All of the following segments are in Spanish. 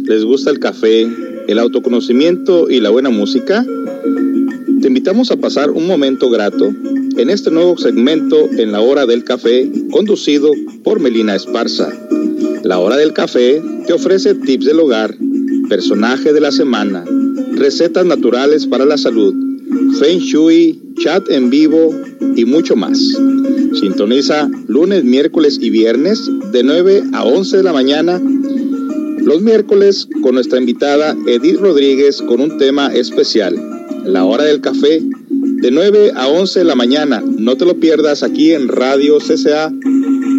¿les gusta el café, el autoconocimiento y la buena música? Te invitamos a pasar un momento grato en este nuevo segmento en la hora del café conducido por Melina Esparza. La hora del café te ofrece tips del hogar, personaje de la semana, recetas naturales para la salud, feng shui, chat en vivo y mucho más. Sintoniza lunes, miércoles y viernes de 9 a 11 de la mañana. Los miércoles con nuestra invitada Edith Rodríguez con un tema especial, la hora del café, de 9 a 11 de la mañana. No te lo pierdas aquí en Radio CCA,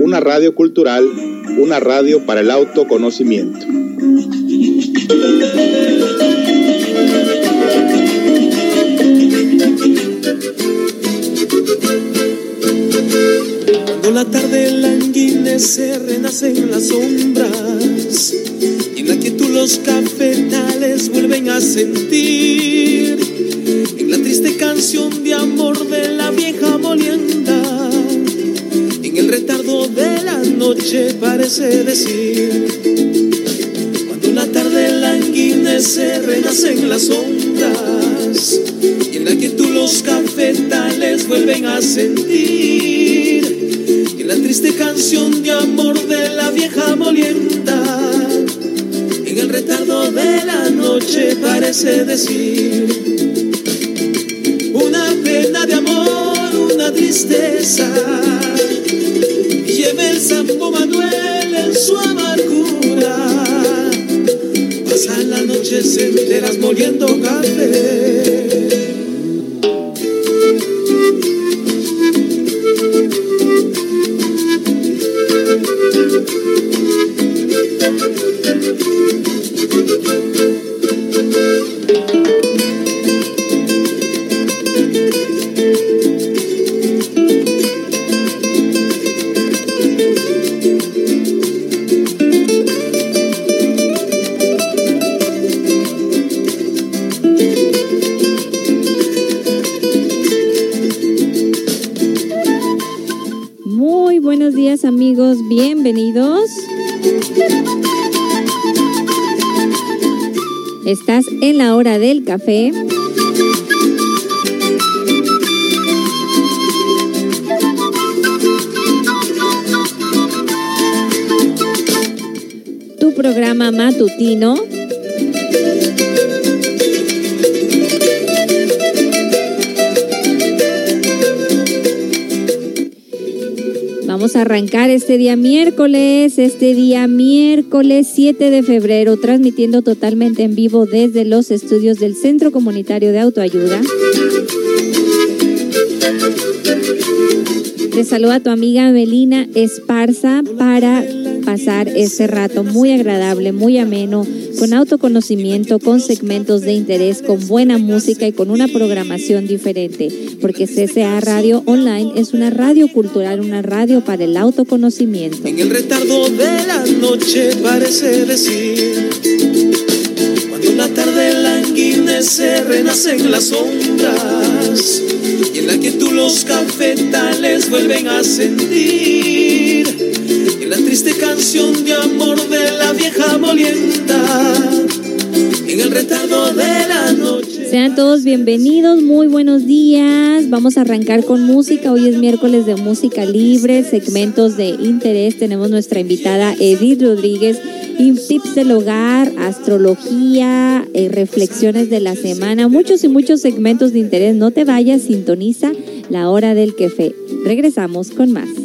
una radio cultural, una radio para el autoconocimiento. Cuando la tarde languidece, renacen las sombras los cafetales vuelven a sentir en la triste canción de amor de la vieja molienda. En el retardo de la noche parece decir cuando la tarde languidece, renacen las sombras y en la quietud los cafetales vuelven a sentir en la triste canción de amor de la vieja molienda retardo de la noche parece decir. Una pena de amor, una tristeza. Lleva el Santo Manuel en su amargura. Pasan las noches enteras moliendo café Estás en la hora del café. Tu programa matutino. Vamos a arrancar este día miércoles, este día miércoles 7 de febrero, transmitiendo totalmente en vivo desde los estudios del Centro Comunitario de Autoayuda. Te saluda tu amiga Melina Esparza para pasar este rato muy agradable, muy ameno, con autoconocimiento, con segmentos de interés, con buena música y con una programación diferente, porque CCA Radio Online es una radio cultural, una radio para el autoconocimiento. En el retardo de la noche parece decir Cuando la tarde languidece renacen las sombras Y en la quietud los cafetales vuelven a sentir triste canción de amor de la vieja molienda En el retardo de la noche Sean todos bienvenidos, muy buenos días. Vamos a arrancar con música. Hoy es miércoles de música libre, segmentos de interés. Tenemos nuestra invitada Edith Rodríguez tips del hogar, astrología, eh, reflexiones de la semana, muchos y muchos segmentos de interés. No te vayas, sintoniza la hora del café. Regresamos con más.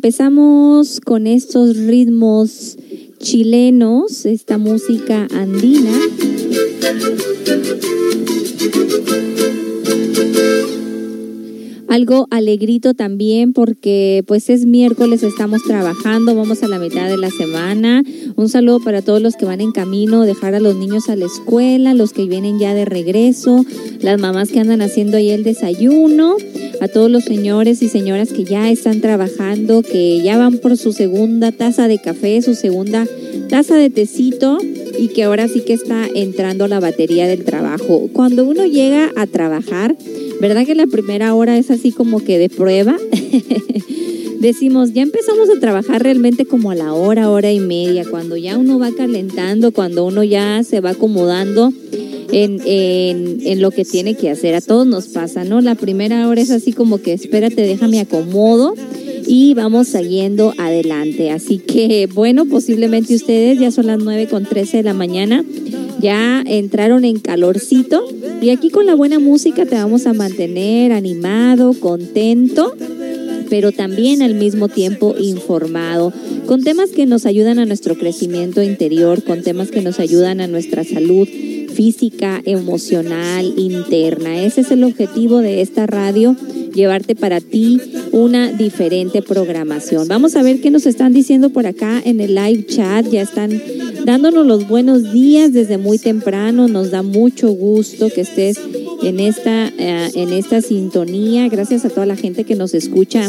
Empezamos con estos ritmos chilenos, esta música andina. Algo alegrito también porque pues es miércoles, estamos trabajando, vamos a la mitad de la semana. Un saludo para todos los que van en camino, dejar a los niños a la escuela, los que vienen ya de regreso, las mamás que andan haciendo ahí el desayuno, a todos los señores y señoras que ya están trabajando, que ya van por su segunda taza de café, su segunda taza de tecito y que ahora sí que está entrando la batería del trabajo. Cuando uno llega a trabajar, ¿verdad que la primera hora es así como que de prueba? Decimos, ya empezamos a trabajar realmente como a la hora, hora y media, cuando ya uno va calentando, cuando uno ya se va acomodando en, en, lo que tiene que hacer. A todos nos pasa, ¿no? La primera hora es así como que espérate, déjame acomodo y vamos siguiendo adelante. Así que, bueno, posiblemente ustedes ya son las 9 con 13 de la mañana, ya entraron en calorcito y aquí con la buena música te vamos a mantener animado, contento pero también al mismo tiempo informado, con temas que nos ayudan a nuestro crecimiento interior, con temas que nos ayudan a nuestra salud física, emocional, interna. Ese es el objetivo de esta radio, llevarte para ti una diferente programación. Vamos a ver qué nos están diciendo por acá en el live chat. Ya están dándonos los buenos días desde muy temprano. Nos da mucho gusto que estés en esta, eh, en esta sintonía. Gracias a toda la gente que nos escucha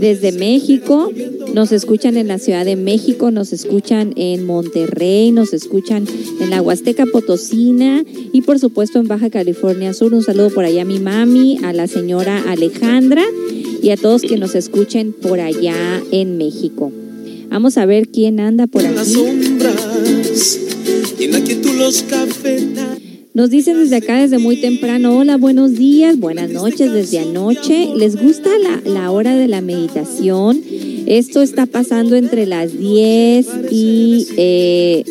desde México. Nos escuchan en la Ciudad de México, nos escuchan en Monterrey, nos escuchan en la Huasteca Potosina y por supuesto en Baja California Sur. Un saludo por allá a mi mami, a la señora Alejandra y a todos que nos escuchen por allá en México. Vamos a ver quién anda por En las aquí. sombras en la quietud los. Nos dicen desde acá, desde muy temprano, hola, buenos días, buenas noches, desde anoche. ¿Les gusta la, la hora de la meditación? Esto está pasando entre las 10 y... Eh,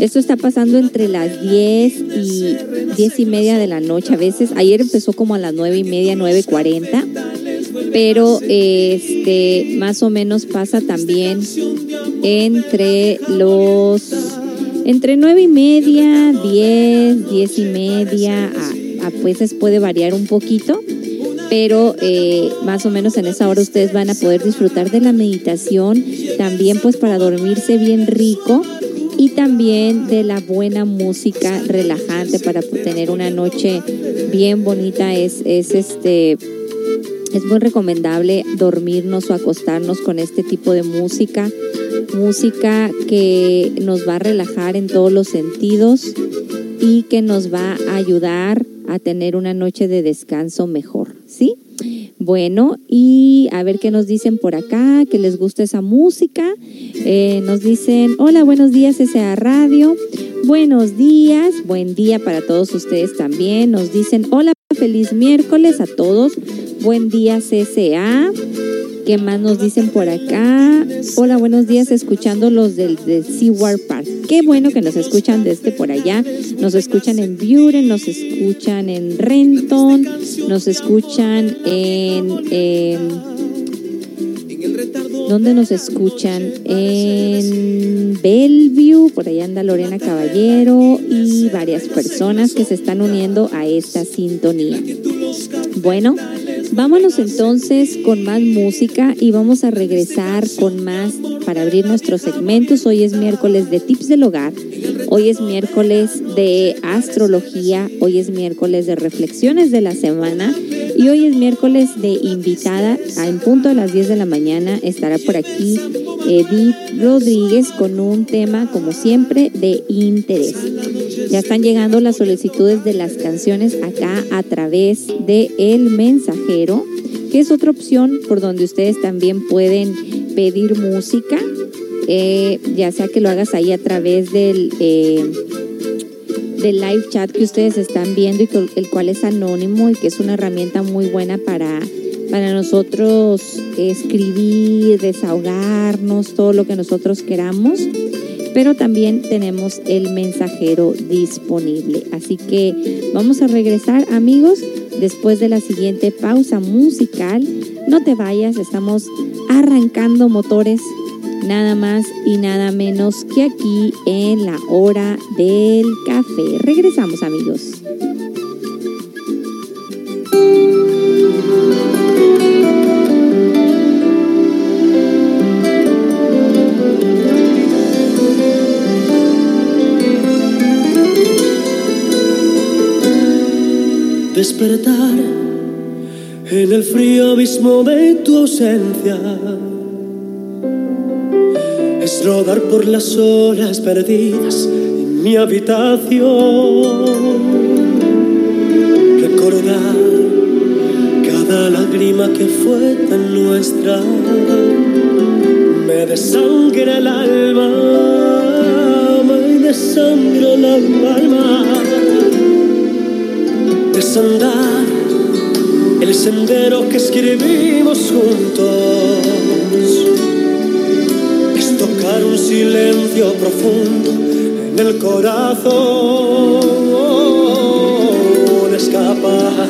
esto está pasando entre las 10 y 10 y media de la noche a veces. Ayer empezó como a las 9 y media, 9.40. Pero este más o menos pasa también entre los entre 9 y media, 10, 10 y media, a, a veces puede variar un poquito pero eh, más o menos en esa hora ustedes van a poder disfrutar de la meditación, también pues para dormirse bien rico y también de la buena música relajante para tener una noche bien bonita. Es, es este es muy recomendable dormirnos o acostarnos con este tipo de música música que nos va a relajar en todos los sentidos y que nos va a ayudar a tener una noche de descanso mejor, ¿sí? Bueno, y a ver qué nos dicen por acá, que les gusta esa música. Eh, nos dicen, hola, buenos días, S.A. Radio. Buenos días, buen día para todos ustedes también. Nos dicen, hola, feliz miércoles a todos. Buen día, CSA. ¿Qué más nos dicen por acá? Hola, buenos días, escuchando los del, del Seaward Park. Qué bueno que nos escuchan desde por allá. Nos escuchan en Buren, nos escuchan en Renton, nos escuchan en... Eh, ¿Dónde nos escuchan? En Bellevue, por allá anda Lorena Caballero y varias personas que se están uniendo a esta sintonía. Bueno, vámonos entonces con más música y vamos a regresar con más para abrir nuestros segmentos. Hoy es miércoles de tips del hogar, hoy es miércoles de astrología, hoy es miércoles de reflexiones de la semana y hoy es miércoles de invitada. En punto a las 10 de la mañana estará por aquí Edith Rodríguez con un tema, como siempre, de interés. Ya están llegando las solicitudes de las canciones acá a través de El Mensajero, que es otra opción por donde ustedes también pueden pedir música, eh, ya sea que lo hagas ahí a través del... Eh, del live chat que ustedes están viendo y el cual es anónimo y que es una herramienta muy buena para, para nosotros escribir, desahogarnos, todo lo que nosotros queramos. Pero también tenemos el mensajero disponible. Así que vamos a regresar amigos después de la siguiente pausa musical. No te vayas, estamos arrancando motores nada más y nada menos que aquí en la hora del café. Regresamos amigos. Despertar en el frío abismo de tu ausencia rodar por las horas perdidas en mi habitación. Recordar cada lágrima que fue tan nuestra. Me desangra el alma, me desangra el alma. Desandar el sendero que escribimos juntos un silencio profundo en el corazón, escapar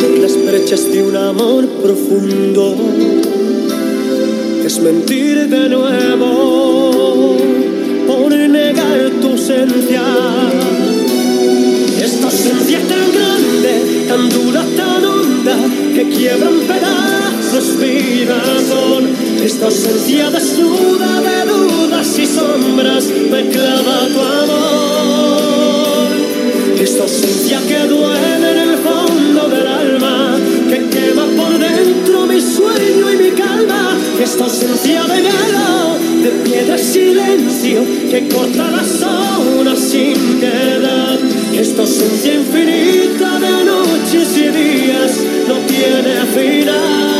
por las brechas de un amor profundo, es mentir de nuevo por negar tu ausencia. Esta ausencia tan grande, tan dura, tan honda, que quiebra en pedazos razón esta ausencia desnuda de dudas y sombras me clava tu amor. Esta ausencia que duele en el fondo del alma, que quema por dentro mi sueño y mi calma. Esta ausencia de hielo, de piedra y silencio, que corta las horas sin piedad. Esta ausencia infinita de noches y días no tiene final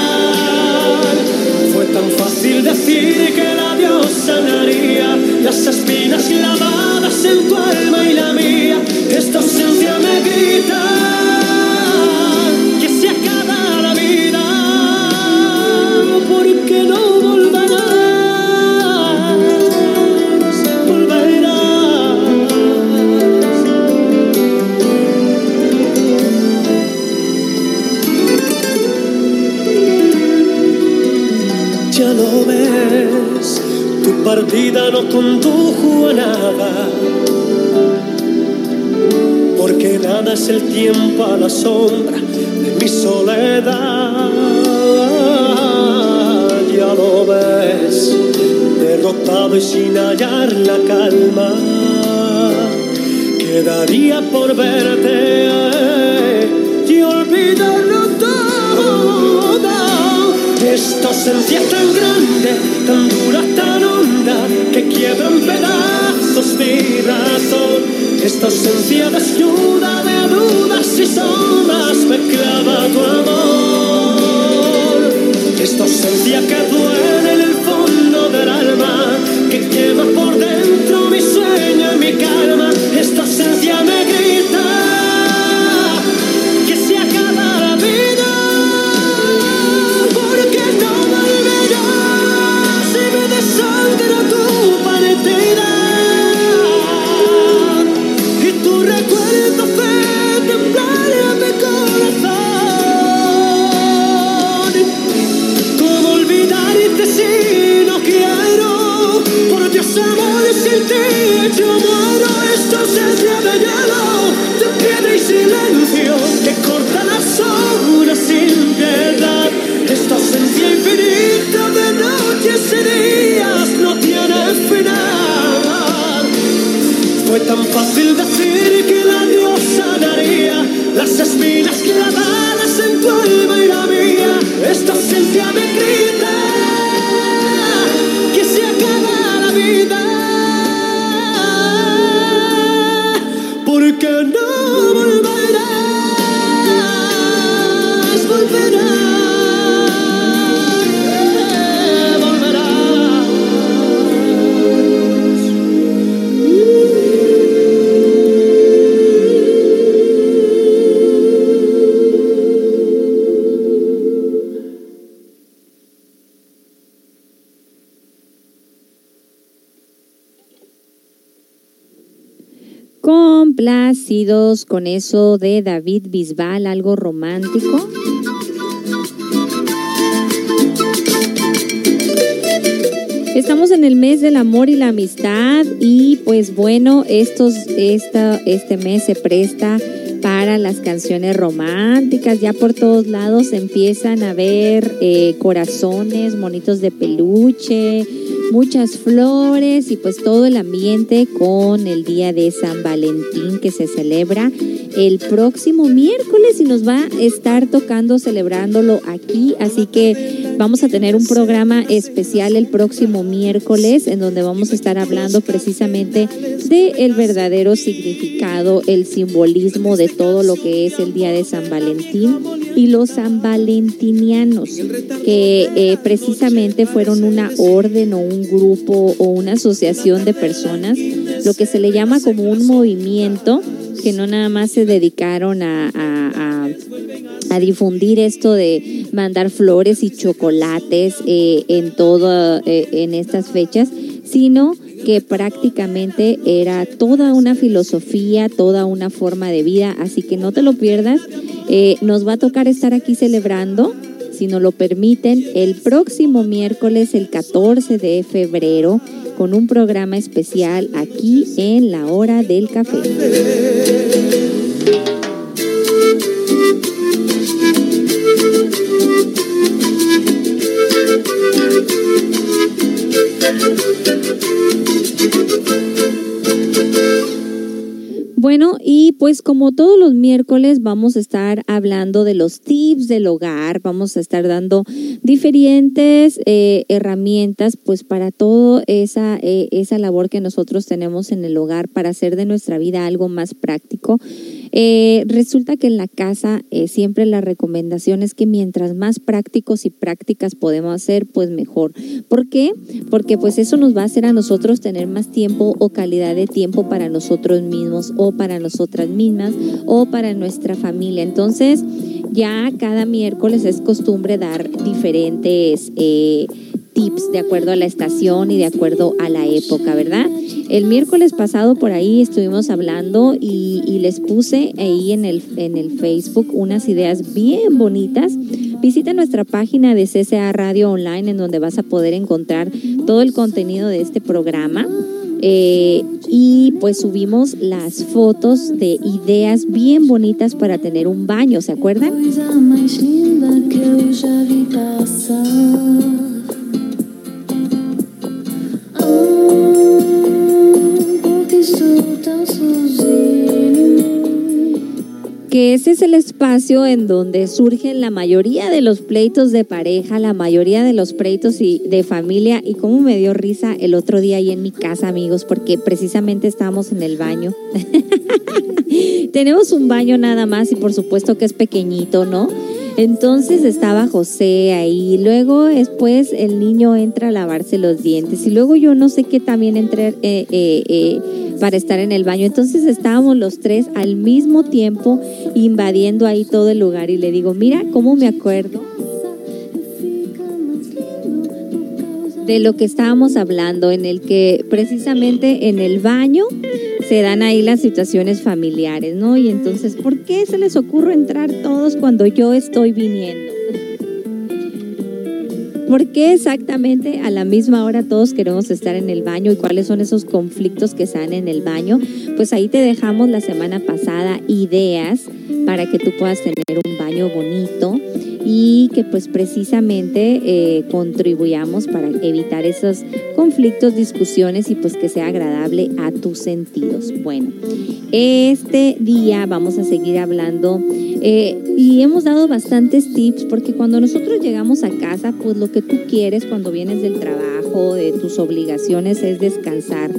tan fácil decir que la diosa sanaría las espinas clavadas en tu alma y la mía. Esta ausencia me grita partida no condujo a nada, porque nada es el tiempo a la sombra de mi soledad. Ya lo ves, derrotado y sin hallar la calma, quedaría por verte y olvidarlo todo. Esta ausencia tan grande, tan dura, tan honda, que quiebra en pedazos mi razón. Esta ausencia desnuda de dudas y sombras me clava tu amor. Esta ausencia que duele en el fondo del alma, que quema por dentro mi sueño y mi calma. Esta ausencia me amor, sin ti yo muero. Con eso de David Bisbal, algo romántico. Estamos en el mes del amor y la amistad y pues bueno, estos, esta, este mes se presta para las canciones románticas. Ya por todos lados empiezan a ver eh, corazones, monitos de peluche, muchas flores y pues todo el ambiente con el día de San Valentín que se celebra el próximo miércoles y nos va a estar tocando celebrándolo aquí. Así que vamos a tener un programa especial el próximo miércoles en donde vamos a estar hablando precisamente de el verdadero significado, el simbolismo de todo lo que es el día de San Valentín y los sanvalentinianos, que eh, precisamente fueron una orden o un grupo o una asociación de personas, lo que se le llama como un movimiento que no nada más se dedicaron a, a- a- a difundir esto de mandar flores y chocolates eh, en todo eh, en estas fechas, sino que prácticamente era toda una filosofía, toda una forma de vida, así que no te lo pierdas. Eh, nos va a tocar estar aquí celebrando, si nos lo permiten, el próximo miércoles, el 14 de febrero, con un programa especial aquí en la hora del café. Bueno, y pues como todos los miércoles vamos a estar hablando de los tips del hogar, vamos a estar dando diferentes eh, herramientas pues para toda esa, eh, esa labor que nosotros tenemos en el hogar para hacer de nuestra vida algo más práctico. Eh, resulta que en la casa eh, siempre la recomendación es que mientras más prácticos y prácticas podemos hacer, pues mejor. ¿Por qué? Porque pues eso nos va a hacer a nosotros tener más tiempo o calidad de tiempo para nosotros mismos o para nosotras mismas o para nuestra familia. Entonces, ya cada miércoles es costumbre dar diferentes eh, tips de acuerdo a la estación y de acuerdo a la época, ¿verdad? El miércoles pasado por ahí estuvimos hablando y, les puse ahí en el, en el Facebook unas ideas bien bonitas Visita nuestra página de CCA Radio Online en donde vas a poder encontrar todo el contenido de este programa. Eh, y pues subimos las fotos de ideas bien bonitas para tener un baño, ¿se acuerdan? Que ese es el espacio en donde surgen la mayoría de los pleitos de pareja, la mayoría de los pleitos y de familia. Y cómo me dio risa el otro día ahí en mi casa, amigos, porque precisamente estábamos en el baño. Tenemos un baño nada más y por supuesto que es pequeñito, ¿no? Entonces estaba José ahí, luego después el niño entra a lavarse los dientes y luego yo no sé qué también entré eh, eh, eh, para estar en el baño. Entonces estábamos los tres al mismo tiempo invadiendo ahí todo el lugar y le digo, mira cómo me acuerdo de lo que estábamos hablando, en el que precisamente en el baño se dan ahí las situaciones familiares, ¿no? Y entonces, ¿por qué se les ocurre entrar todos cuando yo estoy viniendo? ¿Por qué exactamente a la misma hora todos queremos estar en el baño y cuáles son esos conflictos que se dan en el baño? Pues ahí te dejamos la semana pasada ideas para que tú puedas tener un baño bonito y que pues precisamente eh, contribuyamos para evitar esos conflictos, discusiones y pues que sea agradable a tus sentidos. Bueno, este día vamos a seguir hablando eh, y hemos dado bastantes tips porque cuando nosotros llegamos a casa, pues lo que tú quieres cuando vienes del trabajo, de tus obligaciones es descansar.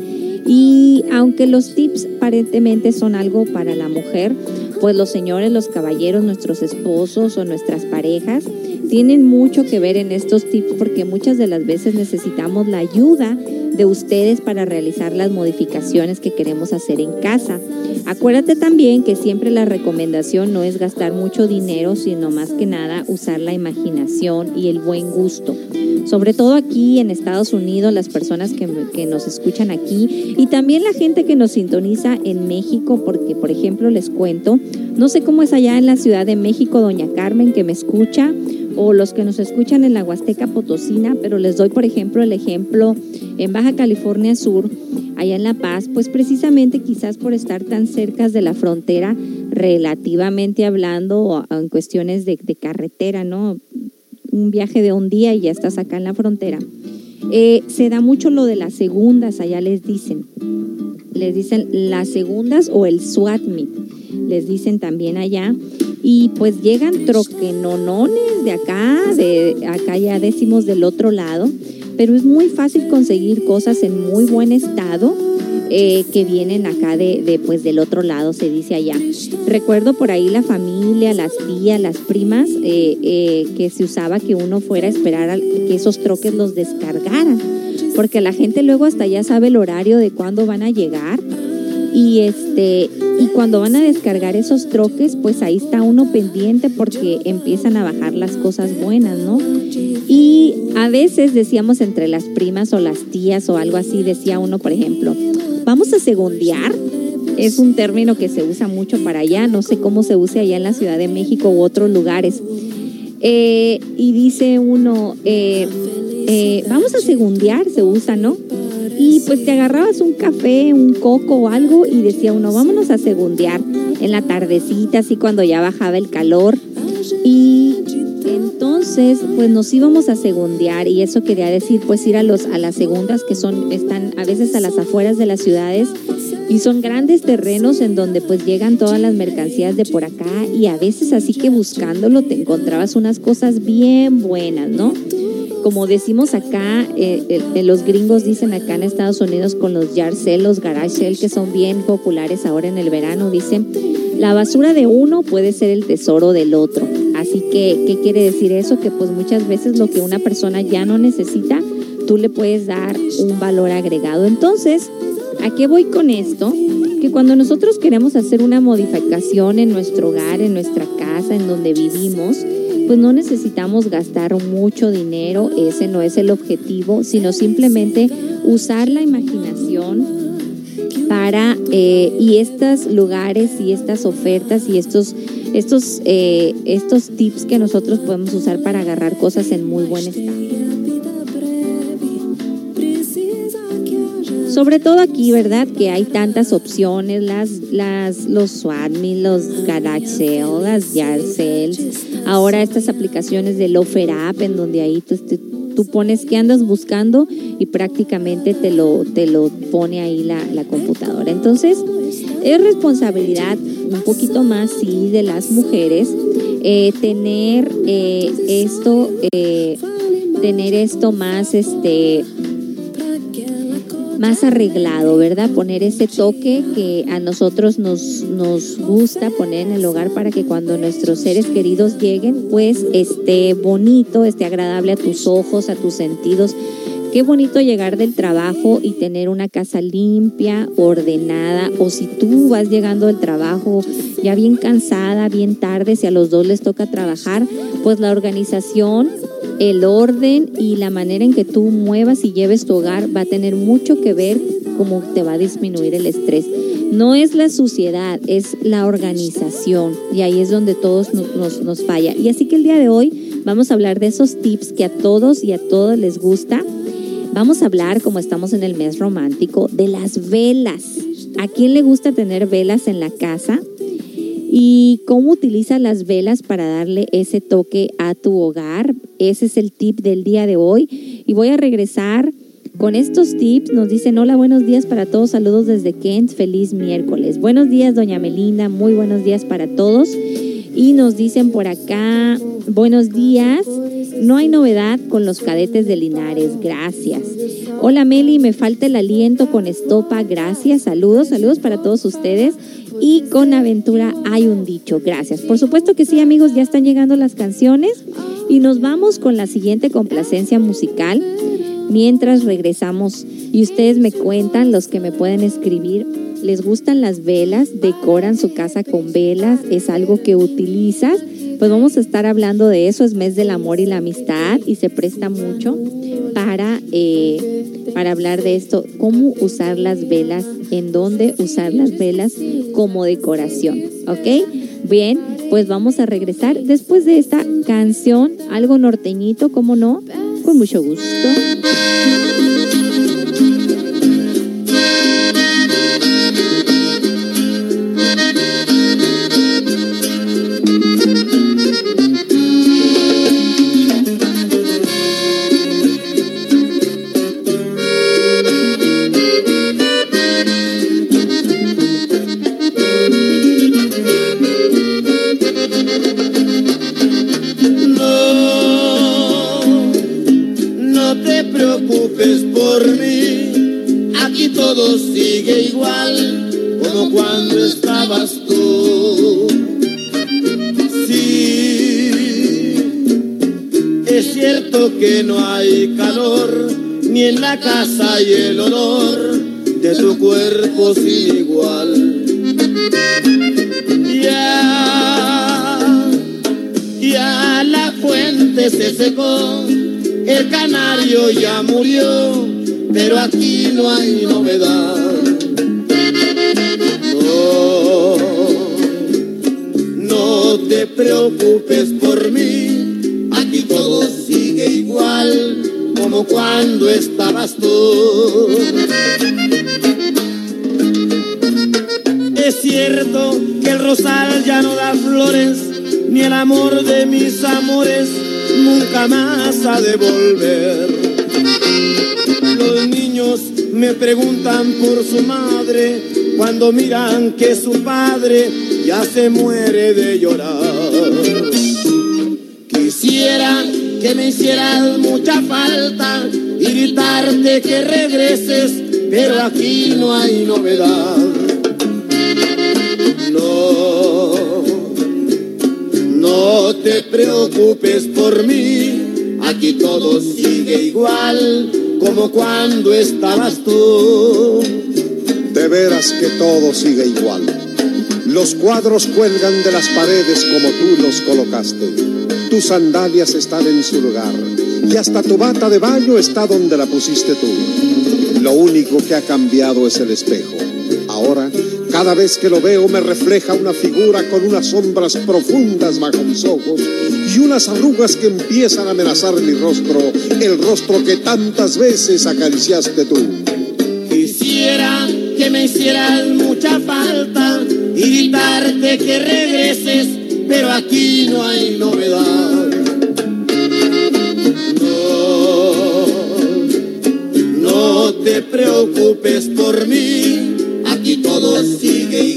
Y aunque los tips aparentemente son algo para la mujer, pues los señores, los caballeros, nuestros esposos o nuestras parejas tienen mucho que ver en estos tips porque muchas de las veces necesitamos la ayuda de ustedes para realizar las modificaciones que queremos hacer en casa. Acuérdate también que siempre la recomendación no es gastar mucho dinero, sino más que nada usar la imaginación y el buen gusto. Sobre todo aquí en Estados Unidos, las personas que, que nos escuchan aquí y también la gente que nos sintoniza en México, porque por ejemplo les cuento, no sé cómo es allá en la Ciudad de México, doña Carmen, que me escucha, o los que nos escuchan en la Huasteca Potosina, pero les doy, por ejemplo, el ejemplo en Baja California Sur, allá en La Paz, pues precisamente quizás por estar tan cerca de la frontera, relativamente hablando, en cuestiones de, carretera, ¿no? Un viaje de un día y ya estás acá en la frontera. Eh, se da mucho lo de las segundas, allá les dicen. Les dicen las segundas o el SWAT meet, les dicen también allá. Y pues llegan troquenonones de acá, de acá ya decimos del otro lado, pero es muy fácil conseguir cosas en muy buen estado eh, que vienen acá de, pues del otro lado, se dice allá. Recuerdo por ahí la familia, las tías, las primas, eh, eh, que se usaba que uno fuera a esperar que esos troques los descargaran, porque la gente luego hasta ya sabe el horario de cuándo van a llegar y este y cuando van a descargar esos troques, pues ahí está uno pendiente porque empiezan a bajar las cosas buenas, ¿no? Y a veces decíamos entre las primas o las tías o algo así, decía uno, por ejemplo, vamos a segundear. Es un término que se usa mucho para allá, no sé cómo se use allá en la Ciudad de México u otros lugares. Eh, y dice uno, eh, eh, vamos a segundear, se usa, ¿no? Y pues te agarrabas un café, un coco o algo y decía uno, vámonos a segundear en la tardecita, así cuando ya bajaba el calor. Y entonces, pues nos íbamos a segundear y eso quería decir, pues ir a los a las segundas que son están a veces a las afueras de las ciudades y son grandes terrenos en donde pues llegan todas las mercancías de por acá y a veces así que buscándolo te encontrabas unas cosas bien buenas, ¿no? como decimos acá, eh, eh, los gringos dicen acá en Estados Unidos con los yard los garage sale, que son bien populares ahora en el verano, dicen, la basura de uno puede ser el tesoro del otro. Así que, ¿qué quiere decir eso? Que pues muchas veces lo que una persona ya no necesita, tú le puedes dar un valor agregado. Entonces, ¿a qué voy con esto? Que cuando nosotros queremos hacer una modificación en nuestro hogar, en nuestra casa, en donde vivimos, pues no necesitamos gastar mucho dinero, ese no es el objetivo, sino simplemente usar la imaginación para, eh, y estos lugares y estas ofertas y estos estos, eh, estos tips que nosotros podemos usar para agarrar cosas en muy buen estado. Sobre todo aquí, ¿verdad? Que hay tantas opciones, las, las, los Swatme, los Garage las Yard ahora estas aplicaciones de Lofer App, en donde ahí tú, tú pones qué andas buscando y prácticamente te lo, te lo pone ahí la, la computadora. Entonces, es responsabilidad un poquito más, sí, de las mujeres eh, tener eh, esto, eh, tener esto más, este, más arreglado, ¿verdad? Poner ese toque que a nosotros nos, nos gusta poner en el hogar para que cuando nuestros seres queridos lleguen, pues esté bonito, esté agradable a tus ojos, a tus sentidos. Qué bonito llegar del trabajo y tener una casa limpia, ordenada, o si tú vas llegando del trabajo ya bien cansada, bien tarde, si a los dos les toca trabajar, pues la organización el orden y la manera en que tú muevas y lleves tu hogar va a tener mucho que ver cómo te va a disminuir el estrés. No es la suciedad, es la organización y ahí es donde todos nos, nos, falla. Y así que el día de hoy vamos a hablar de esos tips que a todos y a todos les gusta. Vamos a hablar, como estamos en el mes romántico, de las velas. ¿A quién le gusta tener velas en la casa? y cómo utilizas las velas para darle ese toque a tu hogar. Ese es el tip del día de hoy. Y voy a regresar con estos tips. Nos dicen, hola, buenos días para todos. Saludos desde Kent. Feliz miércoles. Buenos días, doña Melinda. Muy buenos días para todos. Y nos dicen por acá, buenos días. No hay novedad con los cadetes de Linares. Gracias. Hola Meli, me falta el aliento con estopa. Gracias. Saludos, saludos para todos ustedes. Y con aventura hay un dicho. Gracias. Por supuesto que sí, amigos, ya están llegando las canciones. Y nos vamos con la siguiente complacencia musical mientras regresamos. Y ustedes me cuentan, los que me pueden escribir, ¿les gustan las velas? ¿Decoran su casa con velas? ¿Es algo que utilizas? Pues vamos a estar hablando de eso, es mes del amor y la amistad y se presta mucho para, eh, para hablar de esto, cómo usar las velas, en dónde usar las velas como decoración, ¿ok? Bien, pues vamos a regresar después de esta canción, algo norteñito, ¿cómo no? Con mucho gusto. Todo sigue igual como cuando estabas tú. Sí, es cierto que no hay calor ni en la casa y el olor de tu cuerpo sin igual. Ya, ya la fuente se secó, el canario ya murió pero aquí no hay novedad. No, no te preocupes por mí, aquí todo sigue igual como cuando estabas tú. Es cierto que el rosal ya no da flores, ni el amor de mis amores nunca más ha de volver los niños me preguntan por su madre cuando miran que su padre ya se muere de llorar. Quisiera que me hicieras mucha falta y gritarte que regreses, pero aquí no hay novedad. Te preocupes por mí, aquí todo sigue igual como cuando estabas tú. De veras que todo sigue igual. Los cuadros cuelgan de las paredes como tú los colocaste. Tus sandalias están en su lugar y hasta tu bata de baño está donde la pusiste tú. Lo único que ha cambiado es el espejo. Ahora Cada vez que lo veo me refleja una figura con unas sombras profundas bajo mis ojos y unas arrugas que empiezan a amenazar mi rostro, el rostro que tantas veces acariciaste tú. Quisiera que me hicieras mucha falta y gritarte que regreses, pero aquí no hay novedad. No, no te preocupes por mí, aquí todo sigue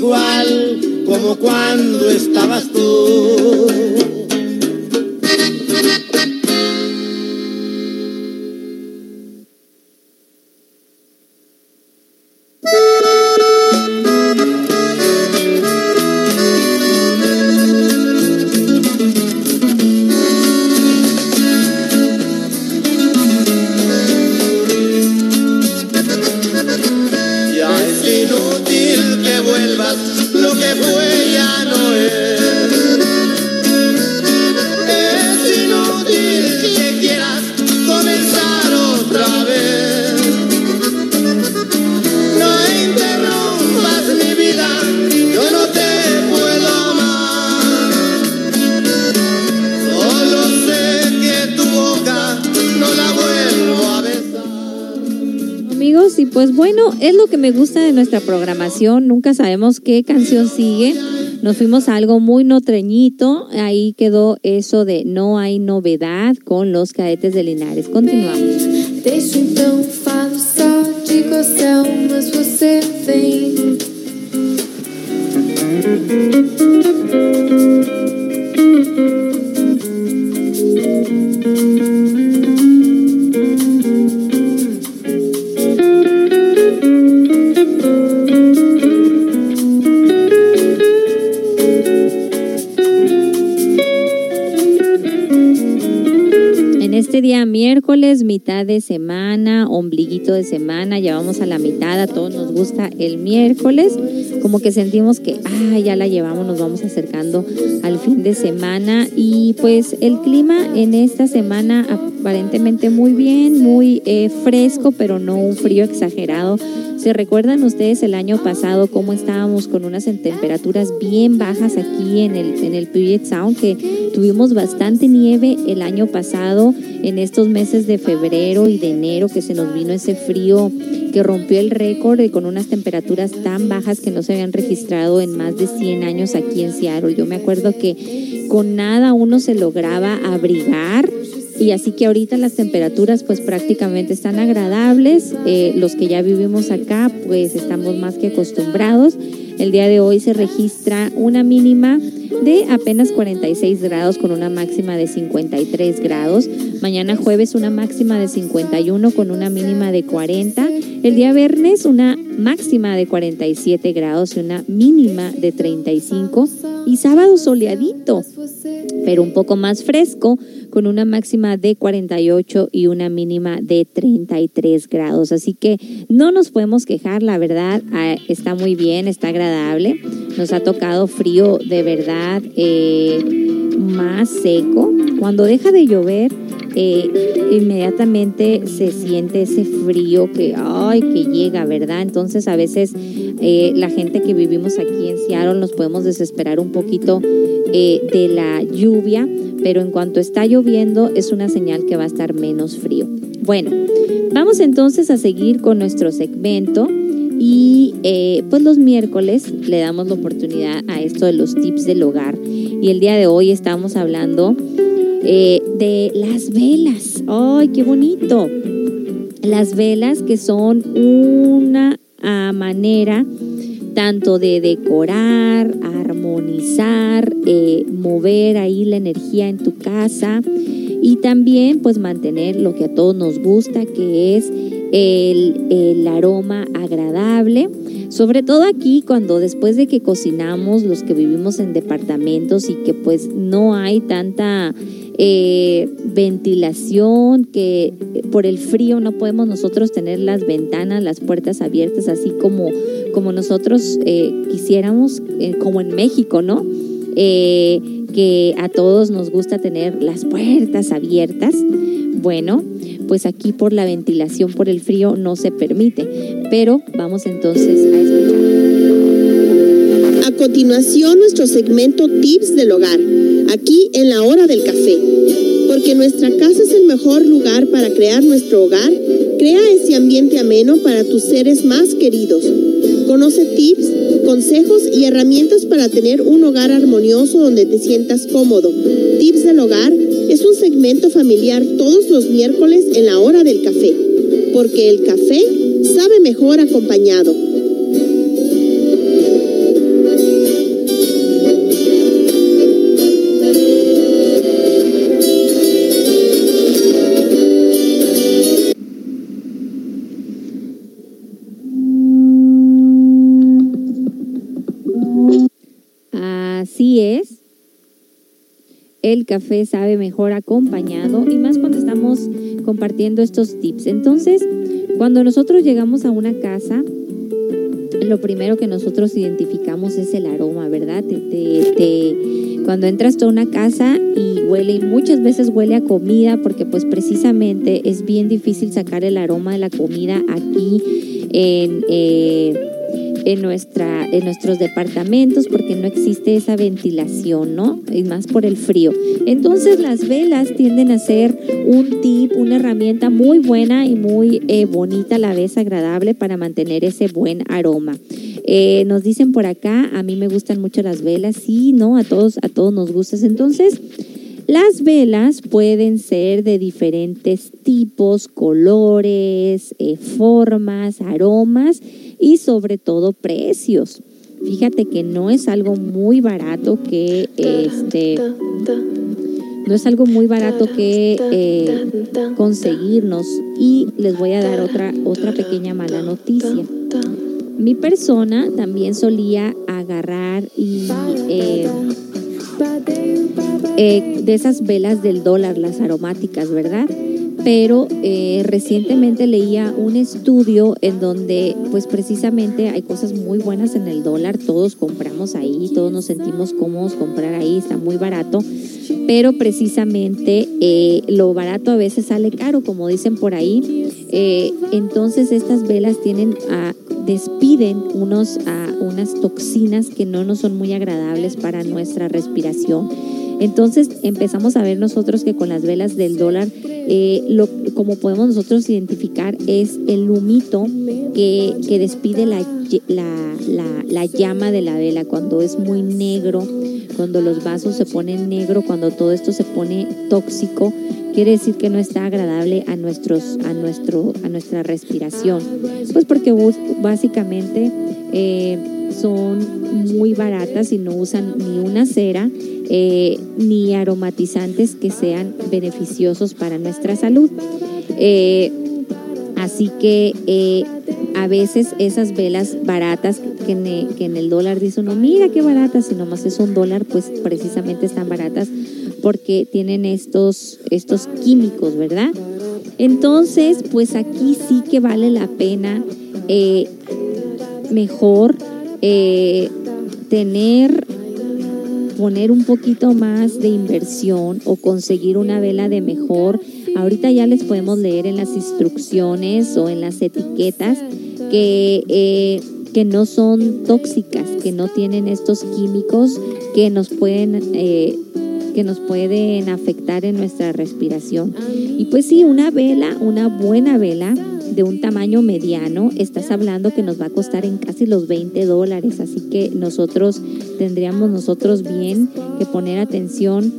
igual como cuando estabas tú. Me gusta de nuestra programación. Nunca sabemos qué canción sigue. Nos fuimos a algo muy notreñito. Ahí quedó eso de no hay novedad con los cadetes de Linares. Continuamos. Falo só de mas você vem. Este día miércoles, mitad de semana, ombliguito de semana, ya vamos a la mitad, a todos nos gusta el miércoles, como que sentimos que ah, ya la llevamos, nos vamos acercando al fin de semana y pues el clima en esta semana aparentemente muy bien, muy eh, fresco, pero no un frío exagerado. ¿Se recuerdan ustedes el año pasado cómo estábamos con unas temperaturas bien bajas aquí en el, en el Puget Sound? Que tuvimos bastante nieve el año pasado en estos meses de febrero y de enero que se nos vino ese frío que rompió el récord de con unas temperaturas tan bajas que no se habían registrado en más de 100 años aquí en Seattle. Yo me acuerdo que con nada uno se lograba abrigar y así que ahorita las temperaturas pues prácticamente están agradables. Eh, los que ya vivimos acá pues estamos más que acostumbrados. El día de hoy se registra una mínima de apenas 46 grados con una máxima de 53 grados. Mañana jueves una máxima de 51 con una mínima de 40. El día viernes una máxima de 47 grados y una mínima de 35. Y sábado soleadito, pero un poco más fresco con una máxima de 48 y una mínima de 33 grados. Así que no nos podemos quejar, la verdad, ah, está muy bien, está agradable. Nos ha tocado frío de verdad eh, más seco. Cuando deja de llover, eh, inmediatamente se siente ese frío que, ay, que llega, ¿verdad? Entonces a veces eh, la gente que vivimos aquí en Seattle nos podemos desesperar un poquito eh, de la lluvia, pero en cuanto está lloviendo es una señal que va a estar menos frío. Bueno, vamos entonces a seguir con nuestro segmento y eh, pues los miércoles le damos la oportunidad a esto de los tips del hogar y el día de hoy estamos hablando eh, de las velas. ¡Ay, qué bonito! Las velas que son una ah, manera tanto de decorar, armonizar, eh, mover ahí la energía en tu casa y también pues mantener lo que a todos nos gusta que es el, el aroma agradable. Sobre todo aquí cuando después de que cocinamos, los que vivimos en departamentos y que pues no hay tanta eh, ventilación, que por el frío no podemos nosotros tener las ventanas, las puertas abiertas así como, como nosotros eh, quisiéramos, eh, como en México, ¿no? Que a todos nos gusta tener las puertas abiertas. Bueno, pues aquí por la ventilación, por el frío, no se permite. Pero vamos entonces a escuchar. continuación nuestro segmento Tips del Hogar, aquí en la hora del café. Porque nuestra casa es el mejor lugar para crear nuestro hogar, crea ese ambiente ameno para tus seres más queridos. Conoce tips, consejos y herramientas para tener un hogar armonioso donde te sientas cómodo. Tips del Hogar es un segmento familiar todos los miércoles en la hora del café. Porque el café sabe mejor acompañado. Café sabe mejor acompañado y más cuando estamos compartiendo estos tips. Entonces, cuando nosotros llegamos a una casa, lo primero que nosotros identificamos es el aroma, ¿verdad? Te- te- cuando entras a una casa y huele, y muchas veces huele a comida, porque pues precisamente es bien difícil sacar el aroma de la comida aquí en, eh, en, nuestra, en nuestros departamentos, porque no existe esa ventilación, ¿no? Y más por el frío. Entonces las velas tienden a ser un tip, una herramienta muy buena y muy eh, bonita a la vez, agradable para mantener ese buen aroma. Eh, nos dicen por acá, a mí me gustan mucho las velas, sí, ¿no? A todos, a todos nos gustan. Entonces, las velas pueden ser de diferentes tipos, colores, eh, formas, aromas y sobre todo precios. Fíjate que no es algo muy barato que este no es algo muy barato que eh, conseguirnos y les voy a dar otra otra pequeña mala noticia. Mi persona también solía agarrar y eh, eh, de esas velas del dólar, las aromáticas, ¿verdad? Pero eh, recientemente leía un estudio en donde pues precisamente hay cosas muy buenas en el dólar, todos compramos ahí, todos nos sentimos cómodos comprar ahí, está muy barato, pero precisamente eh, lo barato a veces sale caro, como dicen por ahí. Eh, entonces estas velas tienen a, despiden unos, a, unas toxinas que no nos son muy agradables para nuestra respiración. Entonces empezamos a ver nosotros que con las velas del dólar, eh, como podemos nosotros identificar, es el humito que, que despide la, la, la, la llama de la vela. Cuando es muy negro, cuando los vasos se ponen negro, cuando todo esto se pone tóxico, quiere decir que no está agradable a nuestros a nuestro a nuestra respiración. Pues porque básicamente eh, son muy baratas y no usan ni una cera eh, ni aromatizantes que sean beneficiosos para nuestra salud Eh, así que eh, a veces esas velas baratas que en, el dólar dice uno, mira qué baratas, si nomás es un dólar, pues precisamente están baratas porque tienen estos, estos químicos, ¿verdad? Entonces, pues aquí sí que vale la pena mejor tener, poner un poquito más de inversión o conseguir una vela de mejor. Ahorita ya les podemos leer en las instrucciones o en las etiquetas que, eh, que no son tóxicas, que no tienen estos químicos que nos pueden... eh, que nos pueden afectar en nuestra respiración. Y pues sí, una vela, una buena vela de un tamaño mediano, estás hablando que nos va a costar en casi los 20 dólares, así que nosotros tendríamos nosotros bien que poner atención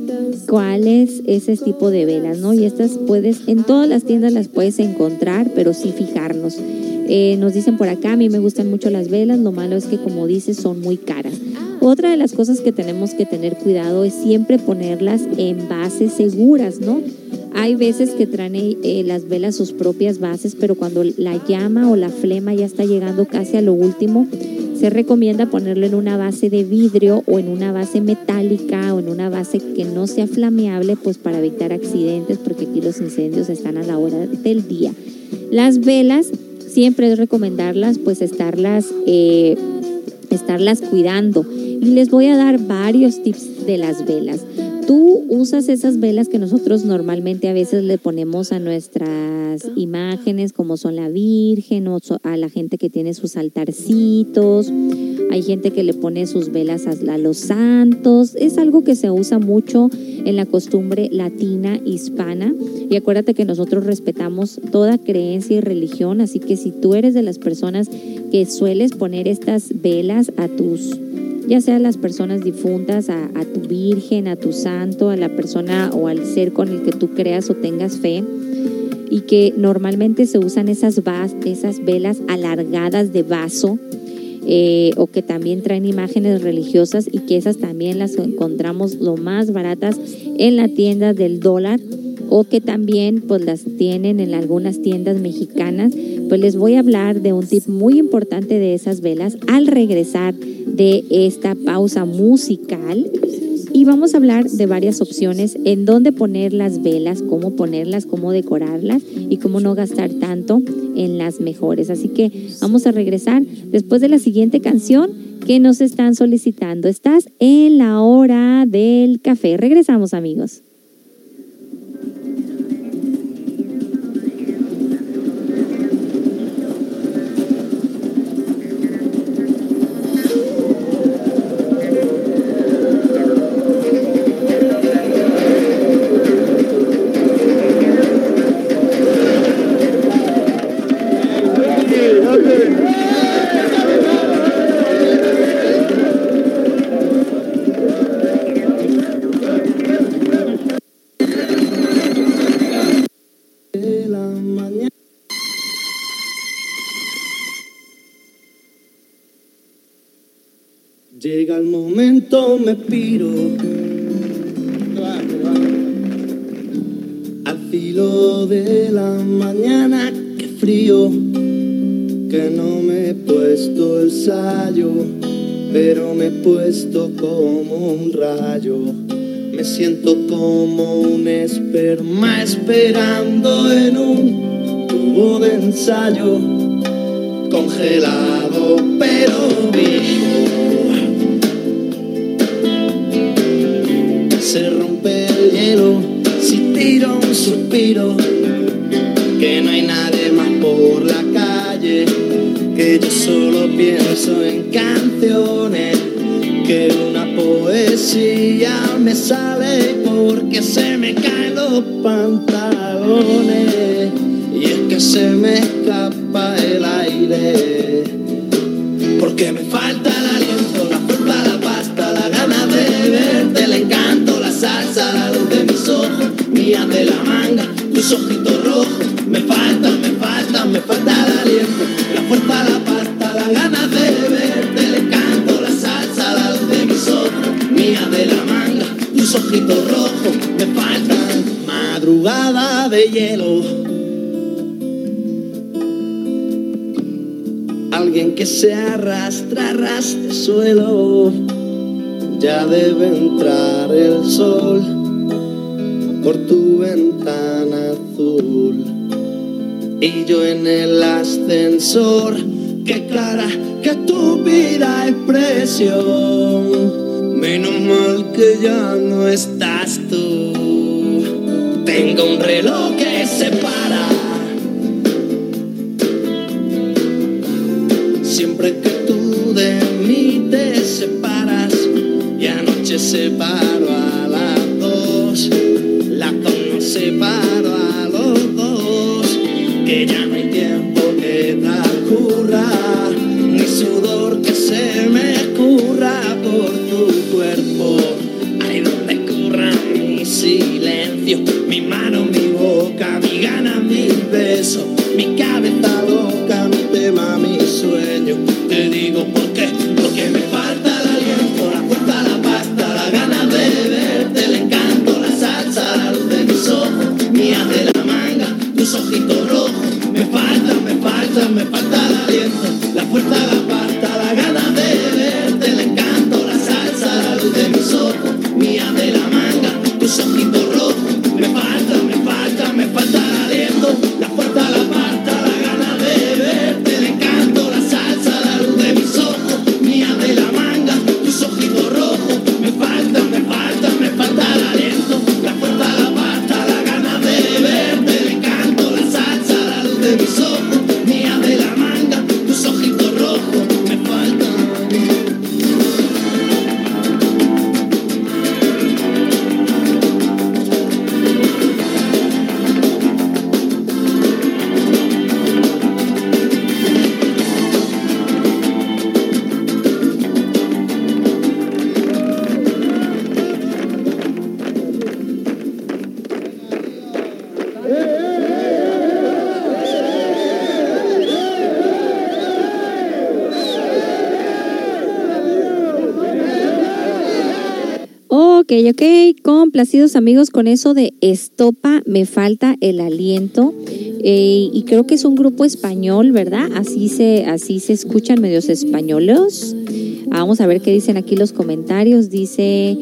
cuál es ese tipo de velas, ¿no? Y estas puedes, en todas las tiendas las puedes encontrar, pero sí fijarnos. Eh, nos dicen por acá, a mí me gustan mucho las velas, lo malo es que como dices son muy caras. Otra de las cosas que tenemos que tener cuidado es siempre ponerlas en bases seguras, ¿no? Hay veces que traen eh, las velas sus propias bases, pero cuando la llama o la flema ya está llegando casi a lo último, se recomienda ponerlo en una base de vidrio o en una base metálica o en una base que no sea flameable, pues para evitar accidentes, porque aquí los incendios están a la hora del día. Las velas, siempre es recomendarlas, pues estarlas, eh, estarlas cuidando. Y les voy a dar varios tips de las velas. Tú usas esas velas que nosotros normalmente a veces le ponemos a nuestras imágenes, como son la Virgen o a la gente que tiene sus altarcitos, hay gente que le pone sus velas a los santos, es algo que se usa mucho en la costumbre latina hispana. Y acuérdate que nosotros respetamos toda creencia y religión, así que si tú eres de las personas que sueles poner estas velas a tus ya sea las personas difuntas, a, tu virgen, a tu santo, a la persona o al ser con el que tú creas o tengas fe, y que normalmente se usan esas, esas velas alargadas de vaso, eh, o que también traen imágenes religiosas y que esas también las encontramos lo más baratas en la tienda del dólar o que también pues las tienen en algunas tiendas mexicanas, pues les voy a hablar de un tip muy importante de esas velas al regresar de esta pausa musical. Y vamos a hablar de varias opciones en dónde poner las velas, cómo ponerlas, cómo decorarlas y cómo no gastar tanto en las mejores. Así que vamos a regresar después de la siguiente canción que nos están solicitando. Estás en la hora del café. Regresamos amigos. Me piro al filo de la mañana, que frío, que no me he puesto el sayo, pero me he puesto como un rayo. Me siento como un esperma esperando en un tubo de ensayo, congelado pero vivo. Un suspiro. Que no hay nadie más por la calle, que yo solo pienso en canciones, que una poesía me sale porque se me caen los pantalones. Y es que se me escapa el aire. Porque me falta el aliento, mía de la manga, tus ojitos rojos, me faltan, me faltan, me falta el aliento, la fuerza, la pasta, la ganas de verte, el encanto, la salsa, la luz de mis ojos, mía de la manga, tus ojitos rojos, me faltan, madrugada de hielo. Alguien que se arrastra, arrastre suelo. Ya debe entrar el sol por tu ventana azul. Y yo en el ascensor, qué clara que tu vida es presión. Menos mal que ya no estás tú. Tengo un reloj que se para. Ok, complacidos amigos con eso de estopa, me falta el aliento. Eh, y creo que es un grupo español, ¿verdad? Así se, así se escuchan medios españoles. Vamos a ver qué dicen aquí los comentarios. Dice,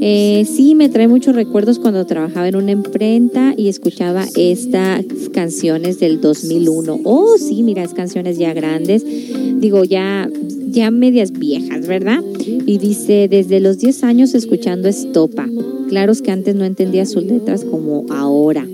eh, sí, me trae muchos recuerdos cuando trabajaba en una imprenta y escuchaba estas canciones del 2001. Oh, sí, mira, es canciones ya grandes. Digo, ya, ya medias viejas, ¿verdad? Y dice, desde los 10 años escuchando Estopa. Claro es que antes no entendía sus letras como ahora.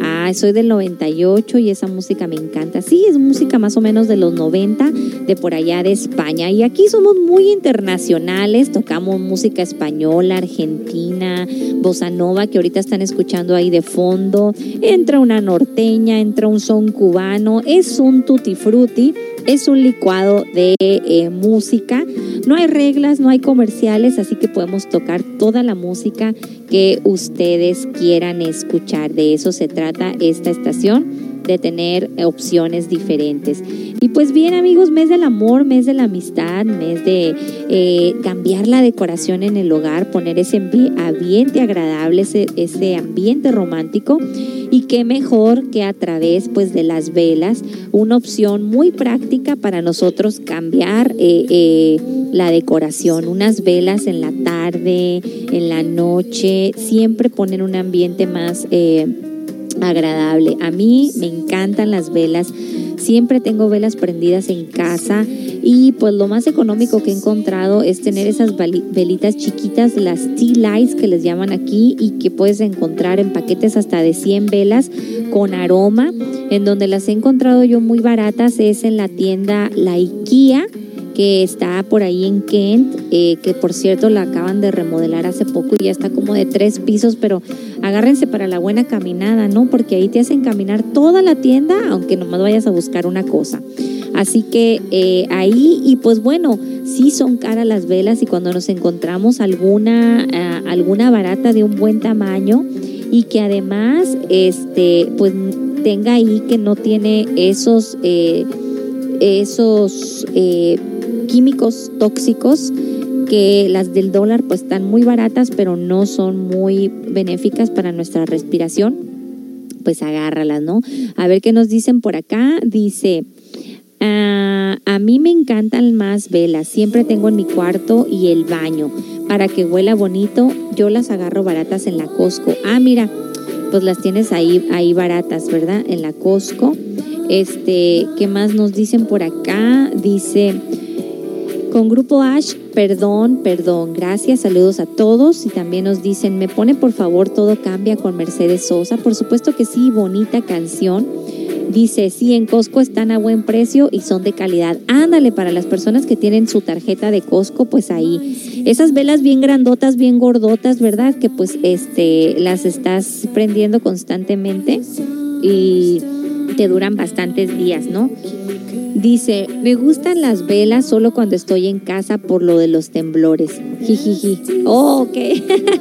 Ah, soy del 98 y esa música me encanta. Sí, es música más o menos de los 90, de por allá de España. Y aquí somos muy internacionales, tocamos música española, argentina, bossa nova, que ahorita están escuchando ahí de fondo. Entra una norteña, entra un son cubano, es un tutti frutti es un licuado de eh, música. No hay reglas, no hay comerciales, así que podemos tocar toda la música que ustedes quieran escuchar. De eso se trata esta estación de tener opciones diferentes. Y pues bien amigos, mes del amor, mes de la amistad, mes de eh, cambiar la decoración en el hogar, poner ese ambiente agradable, ese, ambiente romántico. Y qué mejor que a través pues de las velas, una opción muy práctica para nosotros cambiar eh, eh, la decoración. Unas velas en la tarde, en la noche, siempre ponen un ambiente más agradable. A mí me encantan las velas. Siempre tengo velas prendidas en casa y pues lo más económico que he encontrado es tener esas velitas chiquitas, las tea lights que les llaman aquí y que puedes encontrar en paquetes hasta de 100 velas con aroma. En donde las he encontrado yo muy baratas es en la tienda La IKEA que está por ahí en Kent, eh, que por cierto la acaban de remodelar hace poco y ya está como de tres pisos, pero agárrense para la buena caminada, ¿no? Porque ahí te hacen caminar toda la tienda, aunque nomás vayas a buscar una cosa. Así que eh, ahí, y pues bueno, sí son caras las velas y cuando nos encontramos alguna, eh, alguna barata de un buen tamaño y que además, este, pues tenga ahí que no tiene esos, esos químicos tóxicos que las del dólar pues están muy baratas pero no son muy benéficas para nuestra respiración, pues agárralas, ¿no? A ver qué nos dicen por acá. Dice, ah, a mí me encantan más velas, siempre tengo en mi cuarto y el baño para que huela bonito. Yo las agarro baratas en la Costco. Ah, mira, pues las tienes ahí, ahí baratas, ¿verdad? En la Costco. Este, ¿qué más nos dicen por acá? Dice, con Grupo Ash, perdón, perdón, gracias, saludos a todos y también nos dicen, me pone por favor todo cambia con Mercedes Sosa, por supuesto que sí, bonita canción. Dice, sí, en Costco están a buen precio y son de calidad. Ándale, para las personas que tienen su tarjeta de Costco, pues ahí. Esas velas bien grandotas, bien gordotas, ¿verdad? Que pues este las estás prendiendo constantemente y te duran bastantes días, ¿no? Dice, me gustan las velas solo cuando estoy en casa por lo de los temblores. Jijiji. Oh, ok.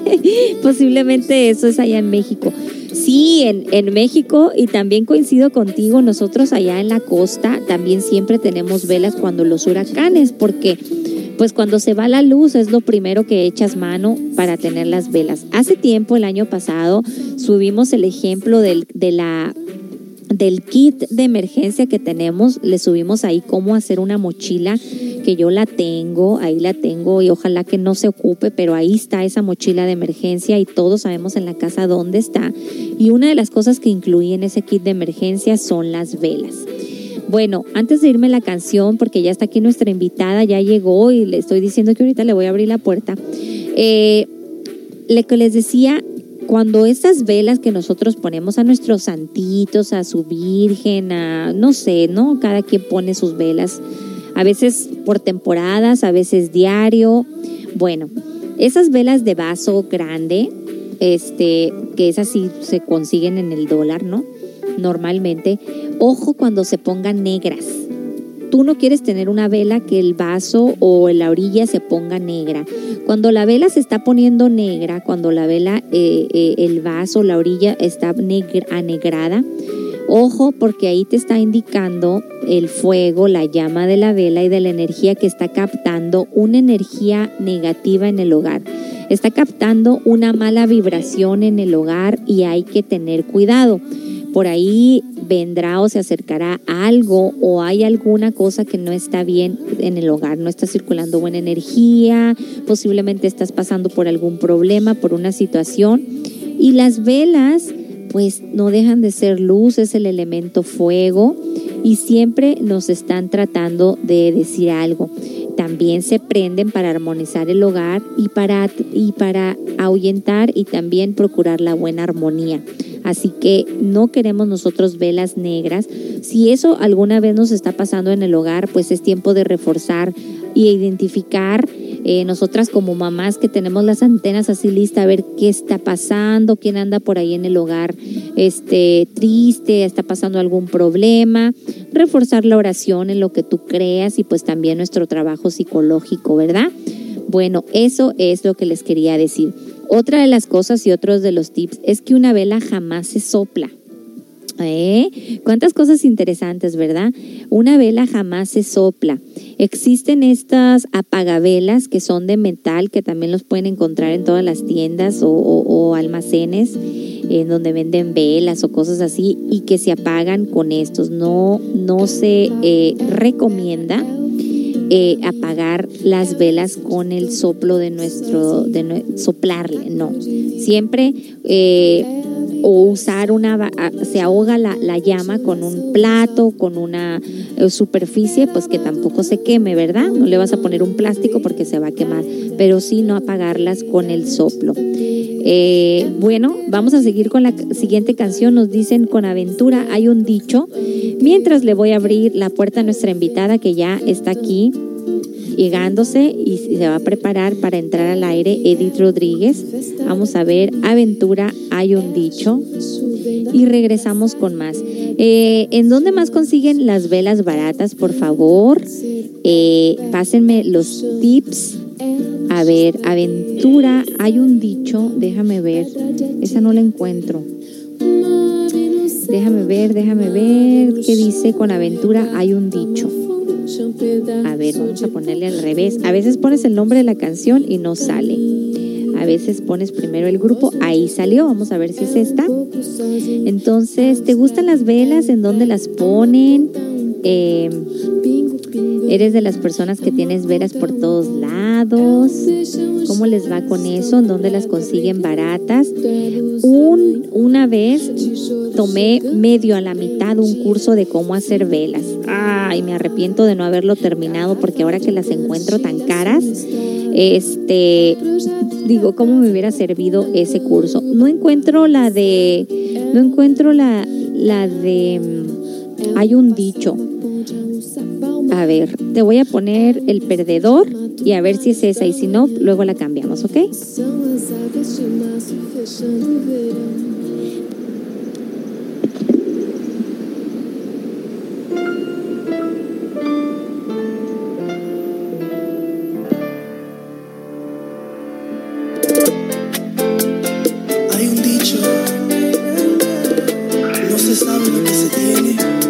Posiblemente eso es allá en México. Sí, en, en, México y también coincido contigo, nosotros allá en la costa también siempre tenemos velas cuando los huracanes, porque pues cuando se va la luz es lo primero que echas mano para tener las velas. Hace tiempo, el año pasado, subimos el ejemplo del, de la del kit de emergencia que tenemos, le subimos ahí cómo hacer una mochila, que yo la tengo, ahí la tengo y ojalá que no se ocupe, pero ahí está esa mochila de emergencia y todos sabemos en la casa dónde está. Y una de las cosas que incluí en ese kit de emergencia son las velas. Bueno, antes de irme la canción, porque ya está aquí nuestra invitada, ya llegó y le estoy diciendo que ahorita le voy a abrir la puerta. Eh, lo que les decía, cuando esas velas que nosotros ponemos a nuestros santitos, a su virgen, a no sé, ¿no? Cada quien pone sus velas, a veces por temporadas, a veces diario. Bueno, esas velas de vaso grande, este, que esas sí se consiguen en el dólar, ¿no? Normalmente, ojo cuando se pongan negras Tú no quieres tener una vela que el vaso o la orilla se ponga negra. Cuando la vela se está poniendo negra, cuando la vela, eh, eh, el vaso, la orilla está negra, anegrada, ojo porque ahí te está indicando el fuego, la llama de la vela y de la energía que está captando una energía negativa en el hogar. está captando una mala vibración en el hogar y hay que tener cuidado. Por ahí vendrá o se acercará algo o hay alguna cosa que no está bien en el hogar, no está circulando buena energía, posiblemente estás pasando por algún problema, por una situación. Y las velas pues no dejan de ser luz, es el elemento fuego y siempre nos están tratando de decir algo. También se prenden para armonizar el hogar y para, y para ahuyentar y también procurar la buena armonía. Así que no queremos nosotros velas negras. Si eso alguna vez nos está pasando en el hogar, pues es tiempo de reforzar y identificar eh, nosotras como mamás que tenemos las antenas así listas a ver qué está pasando, quién anda por ahí en el hogar este, triste, está pasando algún problema, reforzar la oración en lo que tú creas y pues también nuestro trabajo psicológico, ¿verdad? Bueno, eso es lo que les quería decir. Otra de las cosas y otros de los tips es que una vela jamás se sopla. ¿Eh? Cuántas cosas interesantes, ¿verdad? Una vela jamás se sopla. Existen estas apagavelas que son de metal, que también los pueden encontrar en todas las tiendas o, almacenes en donde venden velas o cosas así y que se apagan con estos. No, no se eh, recomienda eh, apagar las velas con el soplo de nuestro, de soplarle, no. Siempre o usar una, se ahoga la, la, llama con un plato, con una eh, superficie, pues que tampoco se queme, ¿verdad? No le vas a poner un plástico porque se va a quemar, pero sí no apagarlas con el soplo. Eh, bueno, vamos a seguir con la siguiente canción. Nos dicen con aventura hay un dicho. Mientras le voy a abrir la puerta a nuestra invitada que ya está aquí llegándose y se va a preparar para entrar al aire Edith Rodríguez. Vamos a ver, aventura, hay un dicho. Y regresamos con más. Eh, ¿En dónde más consiguen las velas baratas, por favor? Eh, pásenme los tips. A ver, aventura, hay un dicho, déjame ver, esa no la encuentro. Déjame ver, déjame ver qué dice con aventura, hay un dicho. A ver, vamos a ponerle al revés. A veces pones el nombre de la canción y no sale. A veces pones primero el grupo, ahí salió, vamos a ver si es esta. Entonces, ¿te gustan las velas? ¿En dónde las ponen? Eh, ¿Eres de las personas que tienes velas por todos lados? ¿Cómo les va con eso? ¿En dónde las consiguen baratas? Un, una vez tomé medio a la mitad un curso de cómo hacer velas. Ay, me arrepiento de no haberlo terminado porque ahora que las encuentro tan caras, este, digo, ¿cómo me hubiera servido ese curso? No encuentro la de, no encuentro la, la de, mm, hay un dicho a ver, te voy a poner el perdedor y a ver si es esa y si no, luego la cambiamos, ¿ok? Amarías que estúpido fulano con el premio y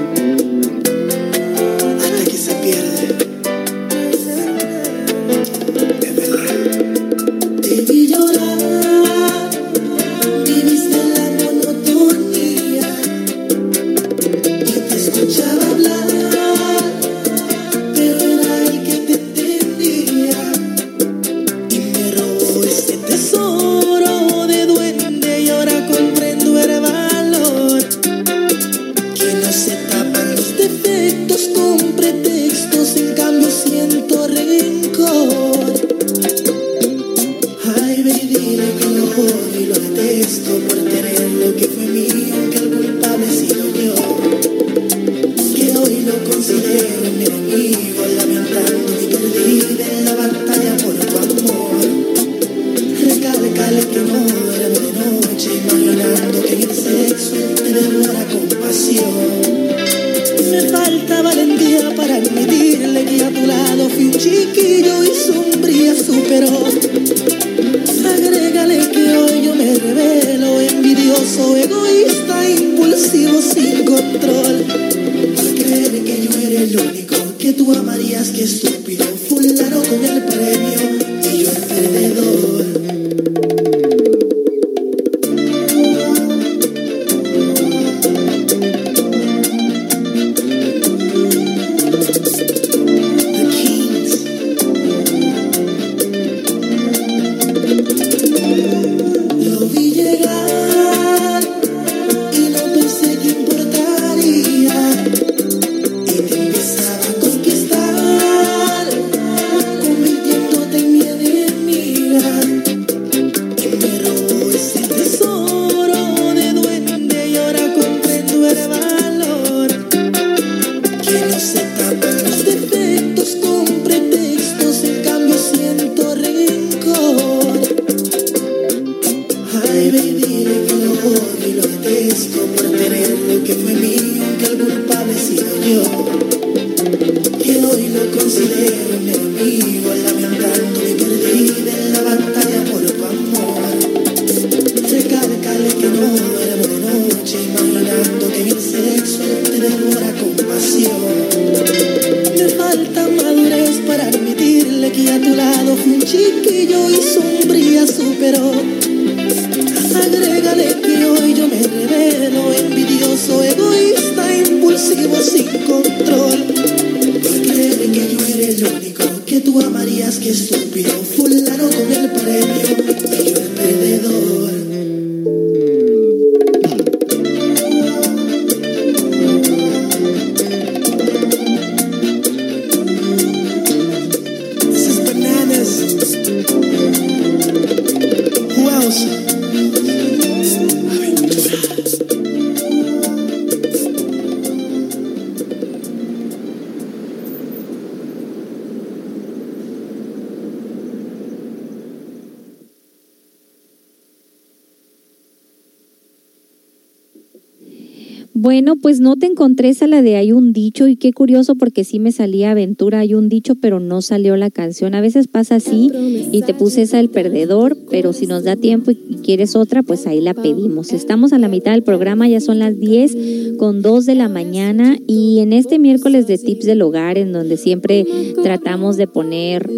pues no te encontré esa la de Hay un dicho y qué curioso porque sí me salía aventura Hay un dicho, pero no salió la canción. A veces pasa así y te puse esa del perdedor, pero si nos da tiempo y quieres otra, pues ahí la pedimos. Estamos a la mitad del programa, ya son las 10 con 2 de la mañana y en este miércoles de tips del hogar, en donde siempre tratamos de poner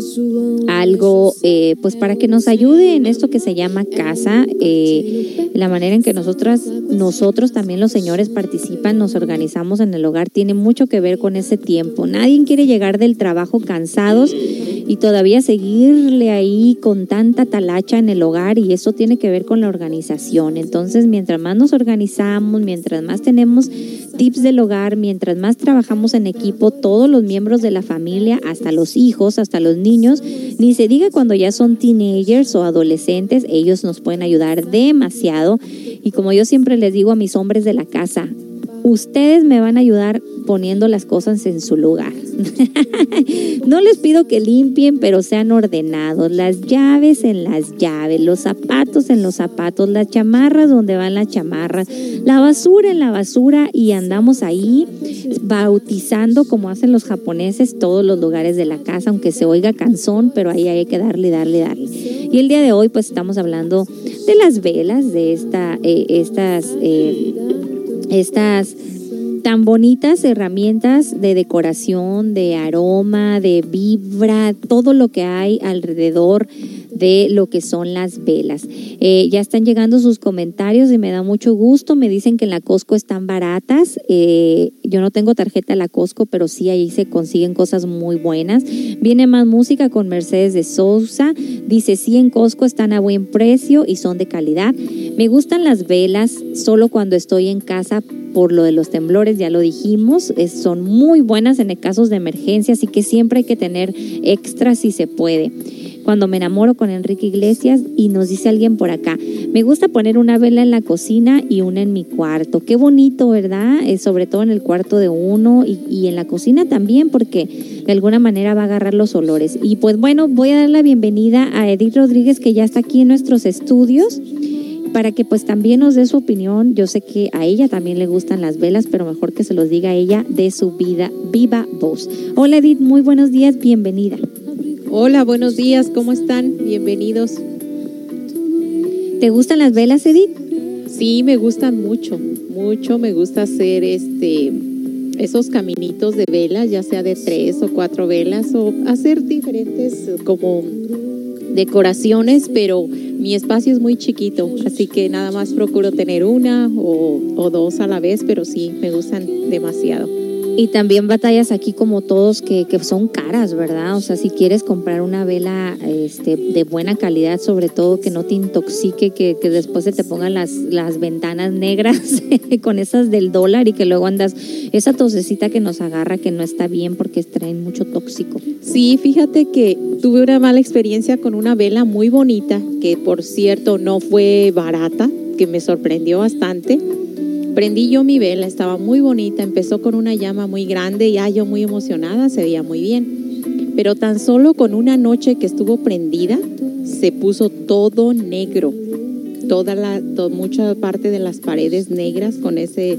algo, eh, pues para que nos ayude en esto que se llama casa, eh, la manera en que nosotras, nosotros también los señores participan, nos organizamos en el hogar, tiene mucho que ver con ese tiempo. Nadie quiere llegar del trabajo cansados y todavía seguirle ahí con tanta talacha en el hogar y eso tiene que ver con la organización. Entonces, mientras más nos organizamos, mientras más tenemos tips del hogar, mientras más trabajamos en equipo, todos los miembros de la familia, hasta los hijos, hasta los niños, ni se diga cuando ya son teenagers o adolescentes, ellos nos pueden ayudar demasiado. Y como yo siempre les digo a mis hombres de la casa, ustedes me van a ayudar poniendo las cosas en su lugar. no les pido que limpien, pero sean ordenados. Las llaves en las llaves, los zapatos en los zapatos, las chamarras donde van las chamarras, la basura en la basura y andamos ahí bautizando como hacen los japoneses todos los lugares de la casa, aunque se oiga cansón, pero ahí hay que darle, darle, darle. Y el día de hoy pues estamos hablando de las velas, de esta, eh, estas, eh, estas tan bonitas herramientas de decoración, de aroma, de vibra, todo lo que hay alrededor de lo que son las velas. Eh, ya están llegando sus comentarios y me da mucho gusto. Me dicen que en la Costco están baratas. Eh, yo no tengo tarjeta de la Costco, pero sí ahí se consiguen cosas muy buenas. Viene más música con Mercedes de Sousa. Dice, sí, en Costco están a buen precio y son de calidad. Me gustan las velas solo cuando estoy en casa por lo de los temblores, ya lo dijimos, son muy buenas en casos de emergencia, así que siempre hay que tener extras si se puede. Cuando me enamoro con Enrique Iglesias y nos dice alguien por acá, me gusta poner una vela en la cocina y una en mi cuarto. Qué bonito, ¿verdad? Eh, sobre todo en el cuarto de uno y, y en la cocina también, porque de alguna manera va a agarrar los olores. Y pues bueno, voy a dar la bienvenida a Edith Rodríguez, que ya está aquí en nuestros estudios para que pues también nos dé su opinión. Yo sé que a ella también le gustan las velas, pero mejor que se los diga ella de su vida, viva voz. Hola Edith, muy buenos días, bienvenida. Hola, buenos días, ¿cómo están? Bienvenidos. ¿Te gustan las velas, Edith? Sí, me gustan mucho, mucho. Me gusta hacer este esos caminitos de velas, ya sea de tres o cuatro velas, o hacer diferentes como decoraciones, pero mi espacio es muy chiquito, así que nada más procuro tener una o, o dos a la vez, pero sí, me gustan demasiado. Y también batallas aquí como todos que, que son caras, ¿verdad? O sea, si quieres comprar una vela este, de buena calidad, sobre todo que no te intoxique, que, que después se te pongan las, las ventanas negras con esas del dólar y que luego andas, esa tosecita que nos agarra que no está bien porque traen mucho tóxico. Sí, fíjate que tuve una mala experiencia con una vela muy bonita, que por cierto no fue barata, que me sorprendió bastante. Prendí yo mi vela, estaba muy bonita, empezó con una llama muy grande, ya yo muy emocionada, se veía muy bien. Pero tan solo con una noche que estuvo prendida, se puso todo negro. Toda la, mucha parte de las paredes negras con ese,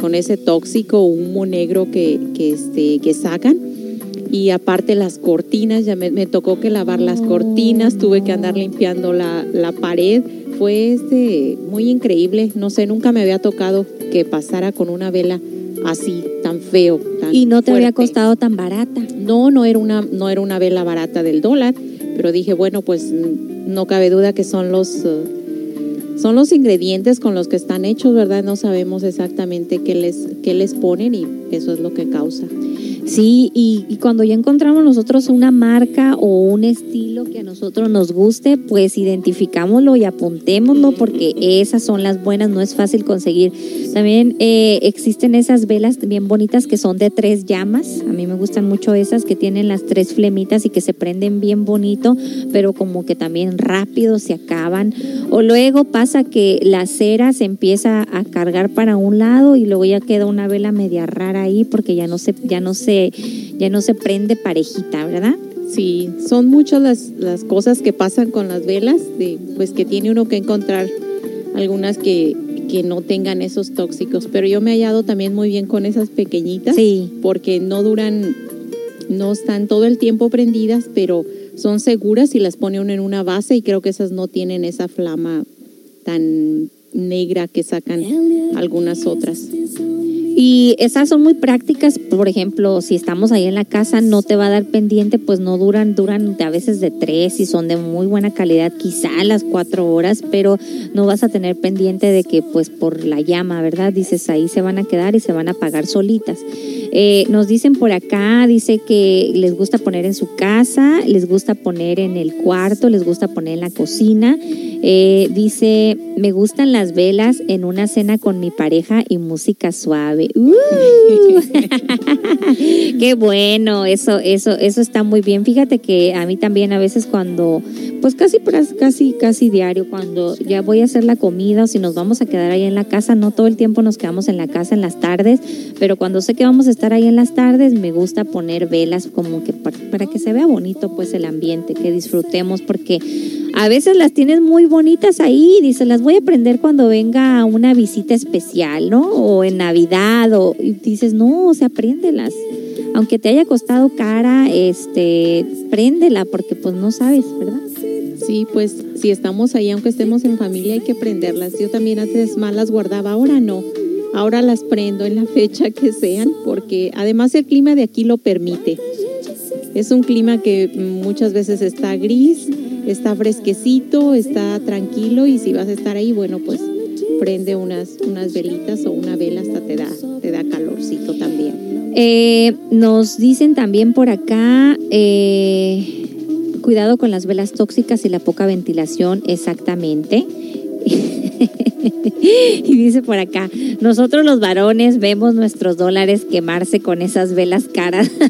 con ese tóxico humo negro que, que, este, que sacan y aparte las cortinas, ya me, me tocó que lavar las cortinas, tuve que andar limpiando la, la pared, fue este muy increíble, no sé, nunca me había tocado que pasara con una vela así, tan feo. Tan Y no te había costado tan barata. No, no era una, no era una vela barata del dólar, Pero dije, bueno, pues mm, no cabe duda que son los, eh, son los ingredientes con los que están hechos, ¿verdad? No sabemos exactamente qué les, qué les ponen y eso es lo que causa. Sí, y, cuando ya encontramos nosotros una marca o un estilo que a nosotros nos guste, pues identificámoslo y apuntémoslo porque esas son las buenas, no es fácil conseguir. También eh, existen esas velas bien bonitas que son de tres llamas, a mí me gustan mucho esas que tienen las tres flemitas y que se prenden bien bonito, pero como que también rápido se acaban. O luego pasa que la cera se empieza a cargar para un lado y luego ya queda una vela media rara ahí porque ya no se, ya no se ya no se prende parejita, ¿verdad? Sí, son muchas las, las cosas que pasan con las velas, de, pues que tiene uno que encontrar algunas que, que no tengan esos tóxicos, pero yo me he hallado también muy bien con esas pequeñitas, Sí. porque no duran, no están todo el tiempo prendidas, pero son seguras y las pone uno en una base y creo que esas no tienen esa flama tan negra que sacan algunas otras. Y esas son muy prácticas, por ejemplo, si estamos ahí en la casa, no te va a dar pendiente, pues no duran, duran a veces de tres y son de muy buena calidad, quizá las cuatro horas, pero no vas a tener pendiente de que pues por la llama, ¿verdad? Dices, ahí se van a quedar y se van a apagar solitas. Eh, nos dicen por acá, dice que les gusta poner en su casa, les gusta poner en el cuarto, les gusta poner en la cocina. Eh, dice, me gustan las velas en una cena con mi pareja y música suave. ¡Uh! Qué bueno, eso, eso, eso está muy bien. Fíjate que a mí también a veces cuando, pues casi, casi, casi diario, cuando ya voy a hacer la comida o si nos vamos a quedar ahí en la casa, no todo el tiempo nos quedamos en la casa en las tardes, pero cuando sé que vamos a estar ahí en las tardes, me gusta poner velas como que para, para que se vea bonito pues el ambiente, que disfrutemos, porque a veces las tienes muy bonitas ahí y dices, las voy a prender cuando venga una visita especial, ¿no? O en Navidad, o y dices, no, o sea, préndelas. Aunque te haya costado cara, este, préndela, porque pues no sabes, ¿verdad? Sí, pues si estamos ahí, aunque estemos en familia, hay que prenderlas. Yo también antes más las guardaba, ahora no. Ahora las prendo en la fecha que sean, porque además el clima de aquí lo permite. Es un clima que muchas veces está gris, está fresquecito, está tranquilo y si vas a estar ahí, bueno, pues prende unas, unas velitas o una vela hasta te da, te da calorcito también. Eh, nos dicen también por acá, eh, cuidado con las velas tóxicas y la poca ventilación, exactamente. y dice por acá, nosotros los varones vemos nuestros dólares quemarse con esas velas caras.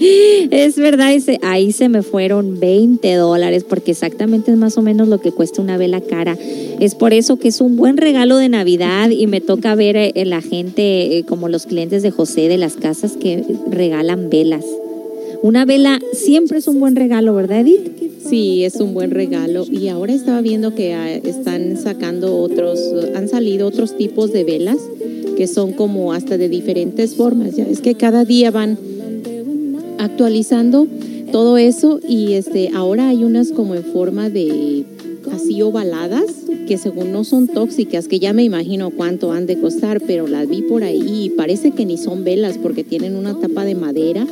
Es verdad, ese, ahí se me fueron 20 dólares porque exactamente es más o menos lo que cuesta una vela cara. Es por eso que es un buen regalo de Navidad y me toca ver eh, la gente eh, como los clientes de José de las casas que regalan velas. Una vela siempre es un buen regalo, ¿verdad, Edith? Sí, es un buen regalo. Y ahora estaba viendo que ah, están sacando otros, han salido otros tipos de velas que son como hasta de diferentes formas. Ya es que cada día van actualizando todo eso y este ahora hay unas como en forma de así ovaladas que según no son tóxicas, que ya me imagino cuánto han de costar, pero las vi por ahí y parece que ni son velas porque tienen una tapa de madera,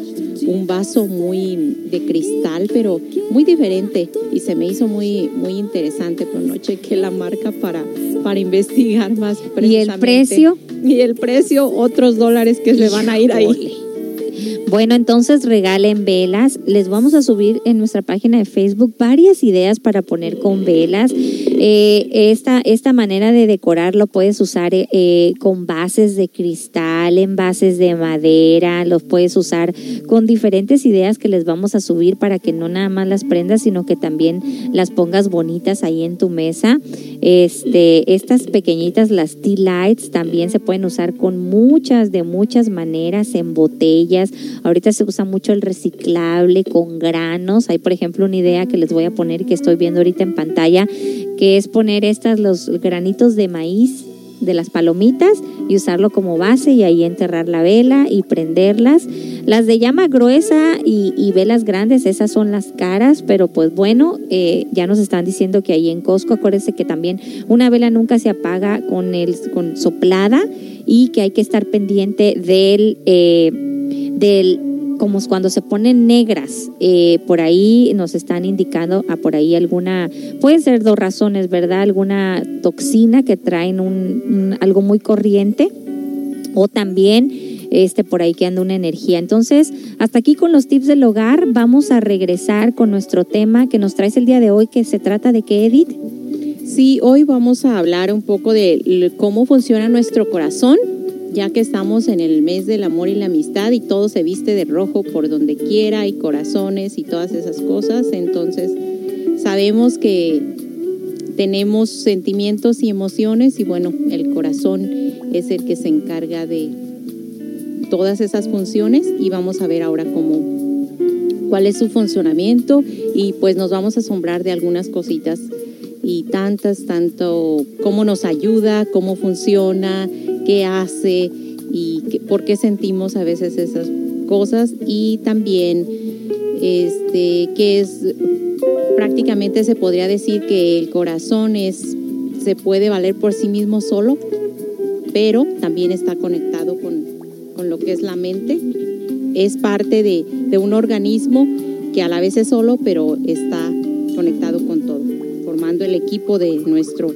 un vaso muy de cristal, pero muy diferente y se me hizo muy muy interesante, pero no chequé la marca para para investigar más ¿Y el precisamente. precio? Y el precio, otros dólares que le van a ir ahí. Bueno, entonces regalen velas. Les vamos a subir en nuestra página de Facebook varias ideas para poner con velas. Eh, esta, esta manera de decorar lo puedes usar eh, eh, con bases de cristal, en bases de madera, los puedes usar con diferentes ideas que les vamos a subir para que no nada más las prendas, sino que también las pongas bonitas ahí en tu mesa. Este, estas pequeñitas, las tea lights, también se pueden usar con muchas, de muchas maneras, en botellas. Ahorita se usa mucho el reciclable con granos. Hay, por ejemplo, una idea que les voy a poner que estoy viendo ahorita en pantalla, que es poner estas, los granitos de maíz de las palomitas y usarlo como base y ahí enterrar la vela y prenderlas. Las de llama gruesa y, velas grandes, esas son las caras, pero pues bueno, eh, ya nos están diciendo que ahí en Costco, acuérdense que también una vela nunca se apaga con, el, con soplada y que hay que estar pendiente del, eh, del como cuando se ponen negras. Eh, por ahí nos están indicando, a por ahí alguna, pueden ser dos razones, ¿verdad? Alguna toxina que traen un, algo muy corriente o también este por ahí que anda una energía. Entonces, hasta aquí con los tips del hogar, vamos a regresar con nuestro tema que nos traes el día de hoy, que se trata de qué, Edith. Sí, hoy vamos a hablar un poco de cómo funciona nuestro corazón, ya que estamos en el mes del amor y la amistad y todo se viste de rojo por donde quiera, y corazones y todas esas cosas. Entonces, sabemos que tenemos sentimientos y emociones y bueno, el corazón es el que se encarga de todas esas funciones y vamos a ver ahora cómo cuál es su funcionamiento y pues nos vamos a asombrar de algunas cositas y tantas, tanto cómo nos ayuda, cómo funciona, qué hace y por qué sentimos a veces esas cosas y también este que es prácticamente se podría decir que el corazón es se puede valer por sí mismo solo, pero también está conectado con, con lo que es la mente. Es parte de, de un organismo que a la vez es solo, pero está conectado con el equipo de nuestro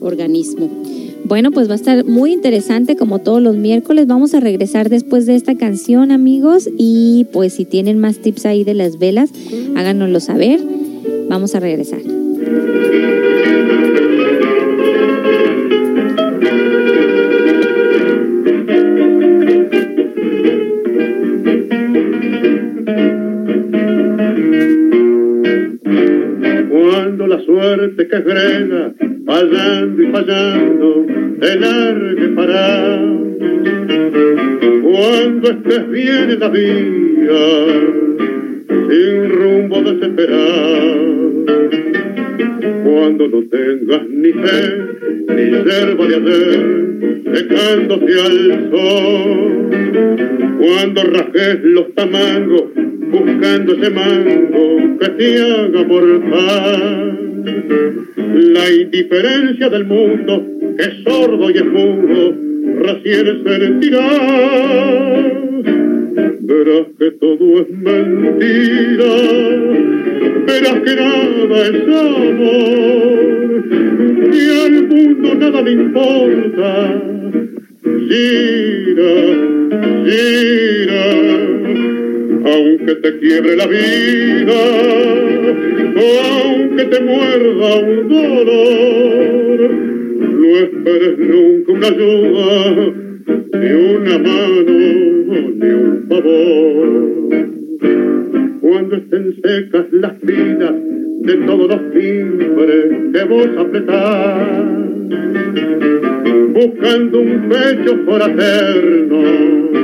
organismo. Bueno, pues va a estar muy interesante como todos los miércoles. Vamos a regresar después de esta canción, amigos. Y pues si tienen más tips ahí de las velas, háganoslo saber. Vamos a regresar. Suerte que frena, fallando y fallando, te largue para. Cuando estés bien en la vida, sin rumbo desesperar. Cuando no tengas ni fe, ni serva de hacer, secándose al sol. Cuando rajes los tamangos, buscando ese mango que te haga mortal. La indiferencia del mundo, que es sordo y es mudo, recién sentirá. Verás que todo es mentira, verás que nada es amor, y al mundo nada le importa. Gira, gira, aunque te quiebre la vida, aunque te muerda un dolor, no esperes nunca una ayuda, ni una mano, ni un favor. Cuando estén secas las vidas de todos los timbres que vos apretás, buscando un pecho fraterno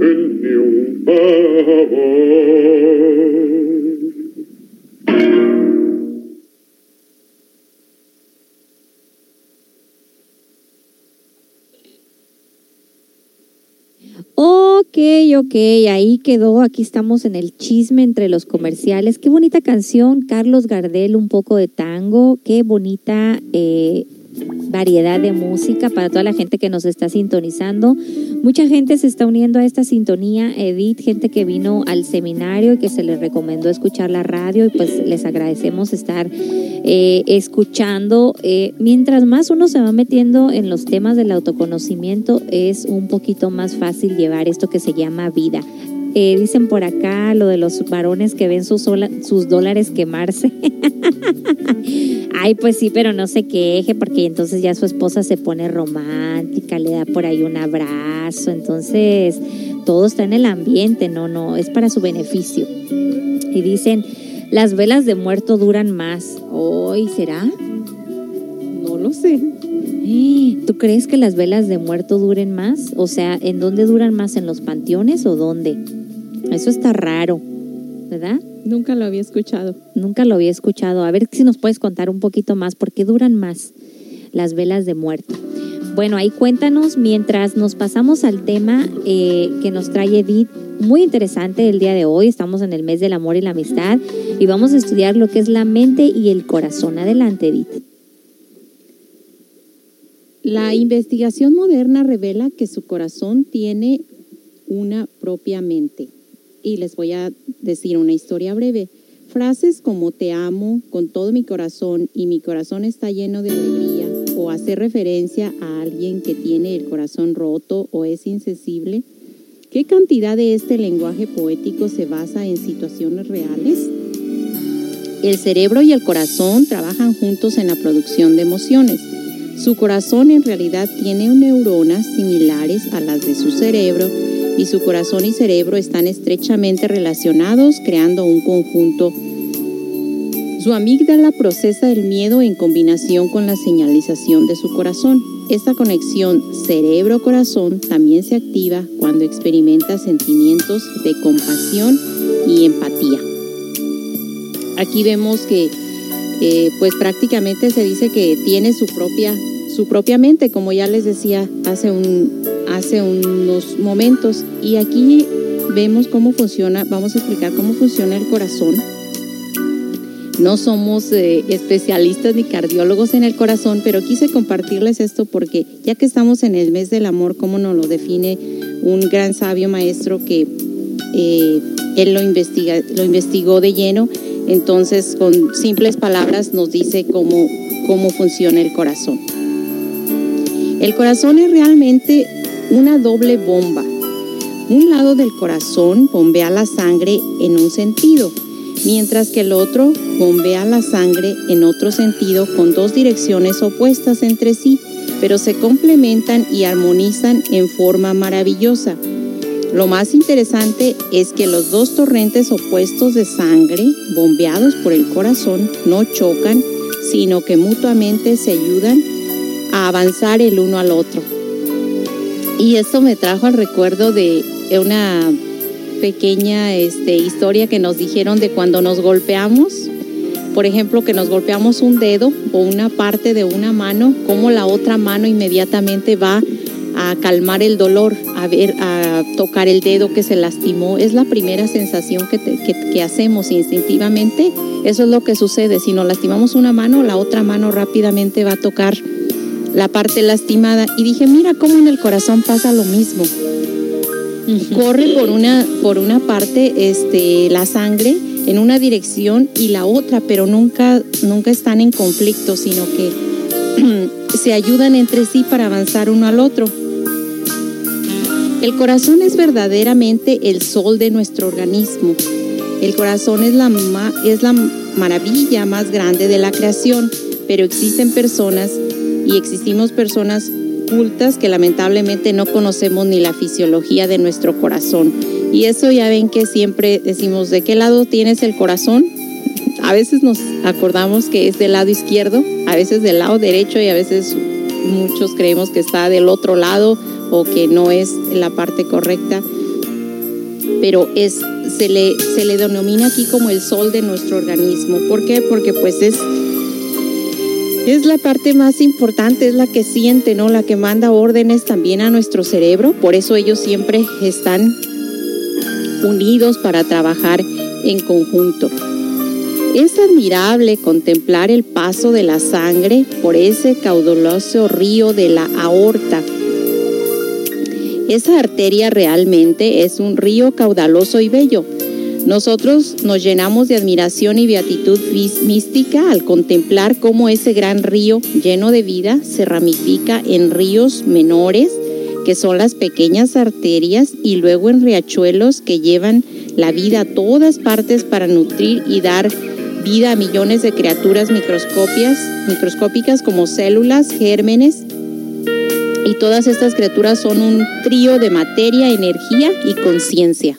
un Ok, ok, ahí quedó, aquí estamos en el chisme entre los comerciales. Qué bonita canción, Carlos Gardel, un poco de tango, qué bonita eh, variedad de música para toda la gente que nos está sintonizando. Mucha gente se está uniendo a esta sintonía, Edith, gente que vino al seminario y que se les recomendó escuchar la radio y pues les agradecemos estar eh, escuchando. Eh, mientras más uno se va metiendo en los temas del autoconocimiento, es un poquito más fácil llevar esto que se llama vida. Eh, dicen por acá lo de los varones que ven sus, dólares quemarse. Ay, pues sí, pero no se queje porque entonces ya su esposa se pone romántica, le da por ahí un abrazo, entonces todo está en el ambiente, no, no, es para su beneficio. Y dicen, las velas de muerto duran más. ¿Hoy será? No lo sé. ¿Tú crees que las velas de muerto duren más? O sea, ¿en dónde duran más? ¿En los panteones o dónde? Eso está raro, ¿verdad? Nunca lo había escuchado. Nunca lo había escuchado. A ver si nos puedes contar un poquito más. ¿Por qué duran más las velas de muerto? Bueno, ahí cuéntanos mientras nos pasamos al tema eh, que nos trae Edith. Muy interesante el día de hoy. Estamos en el mes del amor y la amistad y vamos a estudiar lo que es la mente y el corazón. Adelante, Edith. La investigación moderna revela que su corazón tiene una propia mente. Y les voy a decir una historia breve. Frases como te amo con todo mi corazón y mi corazón está lleno de alegría o hacer referencia a alguien que tiene el corazón roto o es insensible. ¿Qué cantidad de este lenguaje poético se basa en situaciones reales? El cerebro y el corazón trabajan juntos en la producción de emociones. Su corazón en realidad tiene neuronas similares a las de su cerebro y su corazón y cerebro están estrechamente relacionados creando un conjunto. Su amígdala procesa el miedo en combinación con la señalización de su corazón. Esta conexión cerebro-corazón también se activa cuando experimenta sentimientos de compasión y empatía. Aquí vemos que eh, pues prácticamente se dice que tiene su propia, su propia mente, como ya les decía hace, un, hace unos momentos. Y aquí vemos cómo funciona, vamos a explicar cómo funciona el corazón. No somos eh, especialistas ni cardiólogos en el corazón, pero quise compartirles esto porque ya que estamos en el mes del amor, como nos lo define un gran sabio maestro que eh, él lo, investiga, lo investigó de lleno, entonces con simples palabras nos dice cómo, cómo funciona el corazón. El corazón es realmente una doble bomba. Un lado del corazón bombea la sangre en un sentido, mientras que el otro bombea la sangre en otro sentido con dos direcciones opuestas entre sí, pero se complementan y armonizan en forma maravillosa. Lo más interesante es que los dos torrentes opuestos de sangre, bombeados por el corazón, no chocan, sino que mutuamente se ayudan a avanzar el uno al otro. Y esto me trajo al recuerdo de una pequeña este, historia que nos dijeron de cuando nos golpeamos. Por ejemplo, que nos golpeamos un dedo o una parte de una mano, como la otra mano inmediatamente va a calmar el dolor, a ver, a tocar el dedo que se lastimó. Es la primera sensación que, te- que, que hacemos instintivamente. Eso es lo que sucede. Si nos lastimamos una mano, la otra mano rápidamente va a tocar la parte lastimada. Y dije, mira cómo en el corazón pasa lo mismo. Corre por una, por una parte este, la sangre en una dirección y la otra, pero nunca, nunca están en conflicto, sino que se ayudan entre sí para avanzar uno al otro. El corazón es verdaderamente el sol de nuestro organismo. El corazón es la, ma- es la maravilla más grande de la creación, pero existen personas y existimos personas cultas que lamentablemente no conocemos ni la fisiología de nuestro corazón. Y eso ya ven que siempre decimos, ¿de qué lado tienes el corazón? A veces nos acordamos que es del lado izquierdo, a veces del lado derecho y a veces muchos creemos que está del otro lado o que no es la parte correcta. Pero es, se, le, se le denomina aquí como el sol de nuestro organismo. ¿Por qué? Porque pues es es la parte más importante, es la que siente, ¿no? La que manda órdenes también a nuestro cerebro. Por eso ellos siempre están unidos para trabajar en conjunto. Es admirable contemplar el paso de la sangre por ese caudaloso río de la aorta. Esa arteria realmente es un río caudaloso y bello. Nosotros nos llenamos de admiración y beatitud mística al contemplar cómo ese gran río lleno de vida se ramifica en ríos menores que son las pequeñas arterias y luego en riachuelos que llevan la vida a todas partes para nutrir y dar vida a millones de criaturas microscopias, microscópicas como células, gérmenes. Y todas estas criaturas son un trío de materia, energía y conciencia.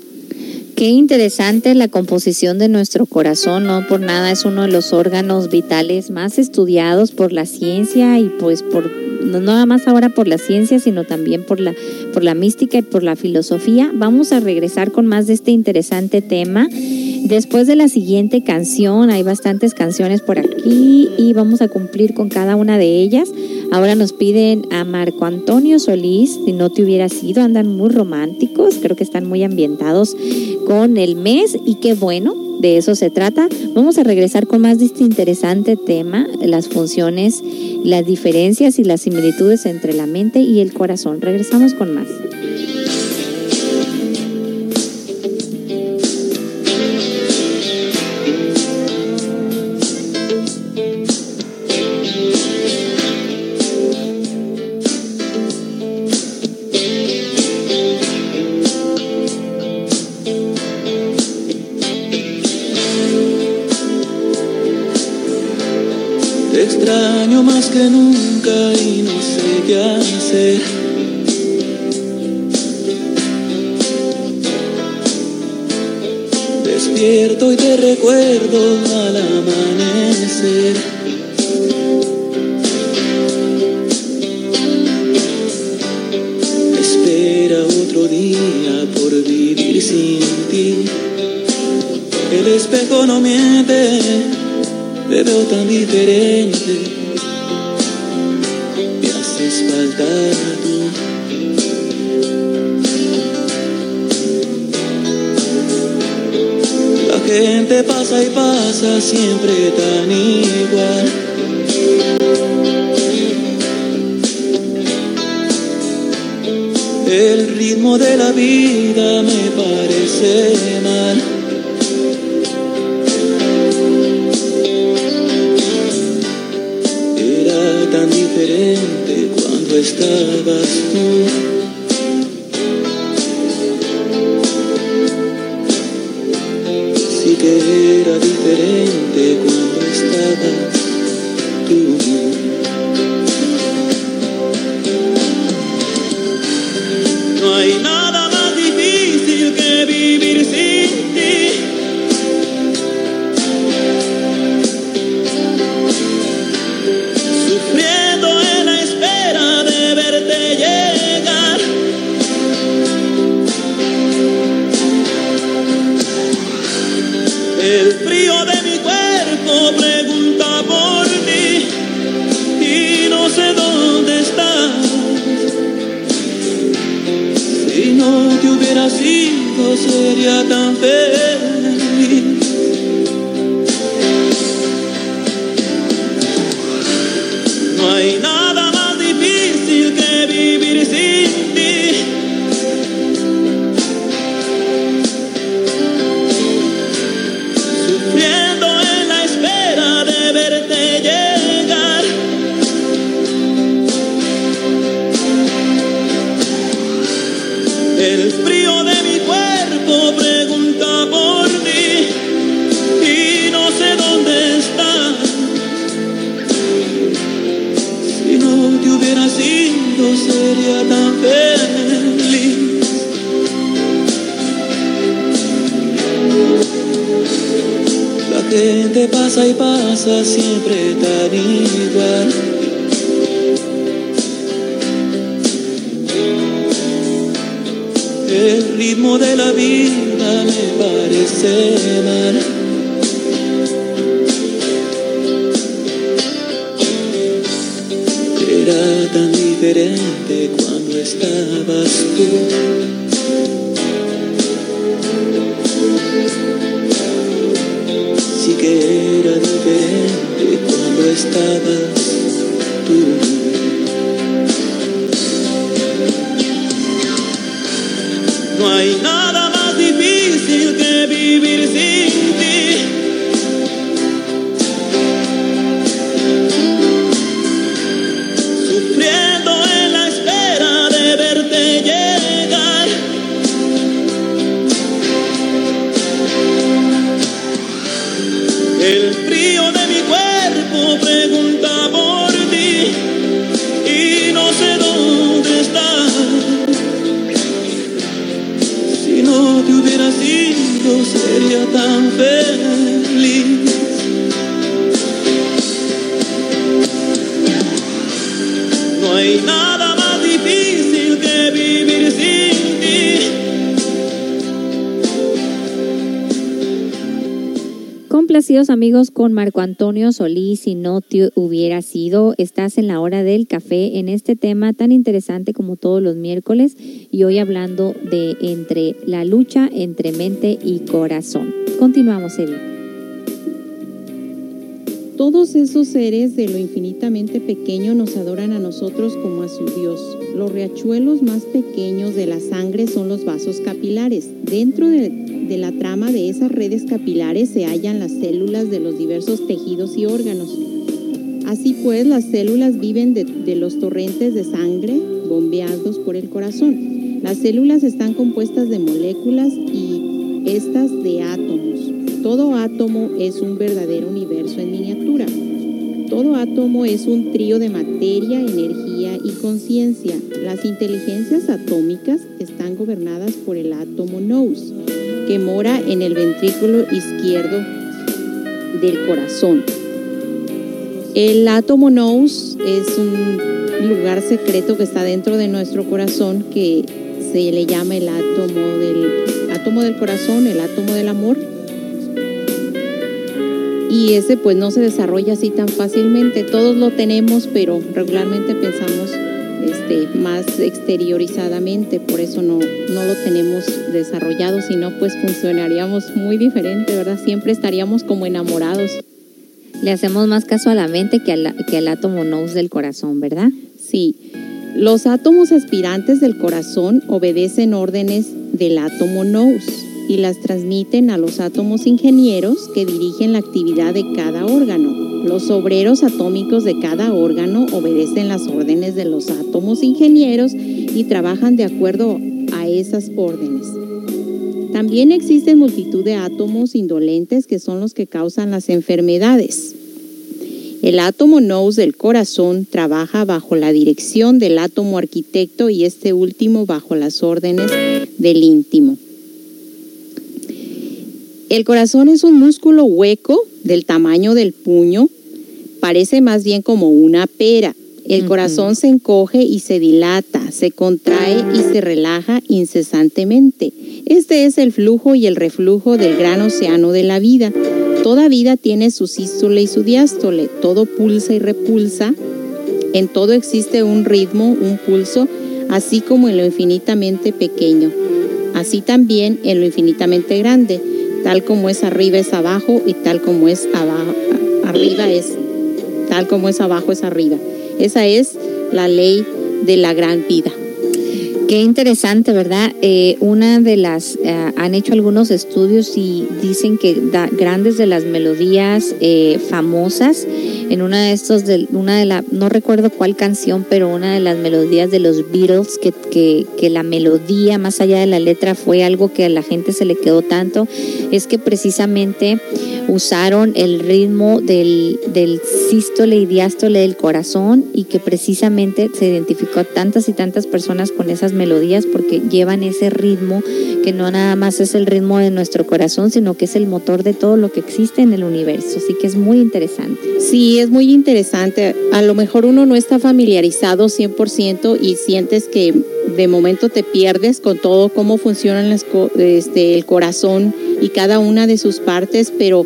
Qué interesante la composición de nuestro corazón, no por nada es uno de los órganos vitales más estudiados por la ciencia y pues por no nada más ahora por la ciencia, sino también por la por la mística y por la filosofía. Vamos a regresar con más de este interesante tema. Después de la siguiente canción, hay bastantes canciones por aquí y vamos a cumplir con cada una de ellas. Ahora nos piden a Marco Antonio Solís, si no te hubiera sido, andan muy románticos, creo que están muy ambientados con el mes y qué bueno, de eso se trata. Vamos a regresar con más de este interesante tema, las funciones, las diferencias y las similitudes entre la mente y el corazón. Regresamos con más. sería tan feliz. No hay nada. Complacidos amigos con Marco Antonio Solís, si no te hubiera sido, estás en la hora del café en este tema tan interesante como todos los miércoles y hoy hablando de entre la lucha entre mente y corazón. Continuamos, Edith. Todos esos seres de lo infinitamente pequeño nos adoran a nosotros como a su Dios. Los riachuelos más pequeños de la sangre son los vasos capilares. Dentro de, la trama de esas redes capilares se hallan las células de los diversos tejidos y órganos. Así pues, las células viven de los torrentes de sangre bombeados por el corazón. Las células están compuestas de moléculas y estas de átomos. Todo átomo es un verdadero universo en miniatura. Todo átomo es un trío de materia, energía y conciencia. Las inteligencias atómicas están gobernadas por el átomo nous, que mora en el ventrículo izquierdo del corazón. El átomo nous es un lugar secreto que está dentro de nuestro corazón que se le llama el átomo del átomo del corazón, el átomo del amor y ese pues no se desarrolla así tan fácilmente. Todos lo tenemos, pero regularmente pensamos este, más exteriorizadamente, por eso no, no lo tenemos desarrollado, sino pues funcionaríamos muy diferente, ¿verdad? Siempre estaríamos como enamorados. Le hacemos más caso a la mente que, al, que al átomo nous del corazón, ¿verdad? Sí. Los átomos aspirantes del corazón obedecen órdenes del átomo nous y las transmiten a los átomos ingenieros que dirigen la actividad de cada órgano. Los obreros atómicos de cada órgano obedecen las órdenes de los átomos ingenieros y trabajan de acuerdo a esas órdenes. También existen multitud de átomos indolentes que son los que causan las enfermedades. El átomo nous del corazón trabaja bajo la dirección del átomo arquitecto y este último bajo las órdenes del íntimo. El corazón es un músculo hueco del tamaño del puño, parece más bien como una pera. El corazón se encoge y se dilata, se contrae y se relaja incesantemente. Este es el flujo y el reflujo del gran océano de la vida. Toda vida tiene su sístole y su diástole, todo pulsa y repulsa. En todo existe un ritmo, un pulso, así como en lo infinitamente pequeño. Así también en lo infinitamente grande tal como es arriba es abajo y tal como es abajo, arriba es tal como es abajo es arriba. Esa es la ley de la gran vida. Qué interesante, ¿verdad? Eh, una de las, eh, han hecho algunos estudios y dicen que grandes de las melodías eh, famosas, en una de estos, de, una de la, no recuerdo cuál canción, pero una de las melodías de los Beatles, que, que, la melodía más allá de la letra fue algo que a la gente se le quedó tanto, es que precisamente usaron el ritmo del, del sístole y diástole del corazón y que precisamente se identificó a tantas y tantas personas con esas melodías porque llevan ese ritmo que no nada más es el ritmo de nuestro corazón, sino que es el motor de todo lo que existe en el universo. Así que es muy interesante. Sí, es muy interesante. A lo mejor uno no está familiarizado 100% y sientes que de momento te pierdes con todo cómo funcionan este, el corazón y cada una de sus partes, pero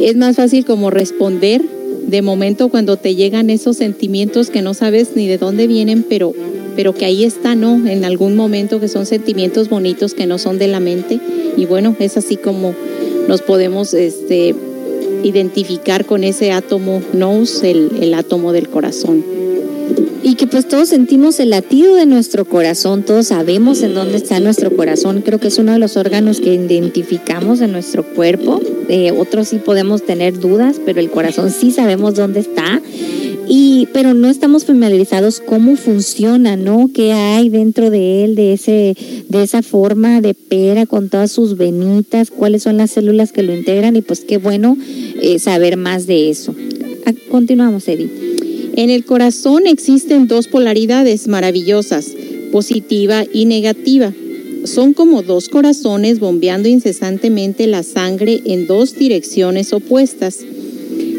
es más fácil como responder de momento cuando te llegan esos sentimientos que no sabes ni de dónde vienen, pero, pero que ahí están, ¿no? En algún momento que son sentimientos bonitos que no son de la mente. Y bueno, es así como nos podemos este, identificar con ese átomo nous, el, el átomo del corazón y que pues todos sentimos el latido de nuestro corazón, todos sabemos en dónde está nuestro corazón, creo que es uno de los órganos que identificamos en nuestro cuerpo, eh, otros sí podemos tener dudas, pero el corazón sí sabemos dónde está. Y, pero no estamos familiarizados cómo funciona, ¿no? ¿Qué hay dentro de él, de ese, de esa forma de pera con todas sus venitas, cuáles son las células que lo integran, y pues qué bueno eh, saber más de eso. Ah, continuamos, Edith. En el corazón existen dos polaridades maravillosas, positiva y negativa. Son como dos corazones bombeando incesantemente la sangre en dos direcciones opuestas.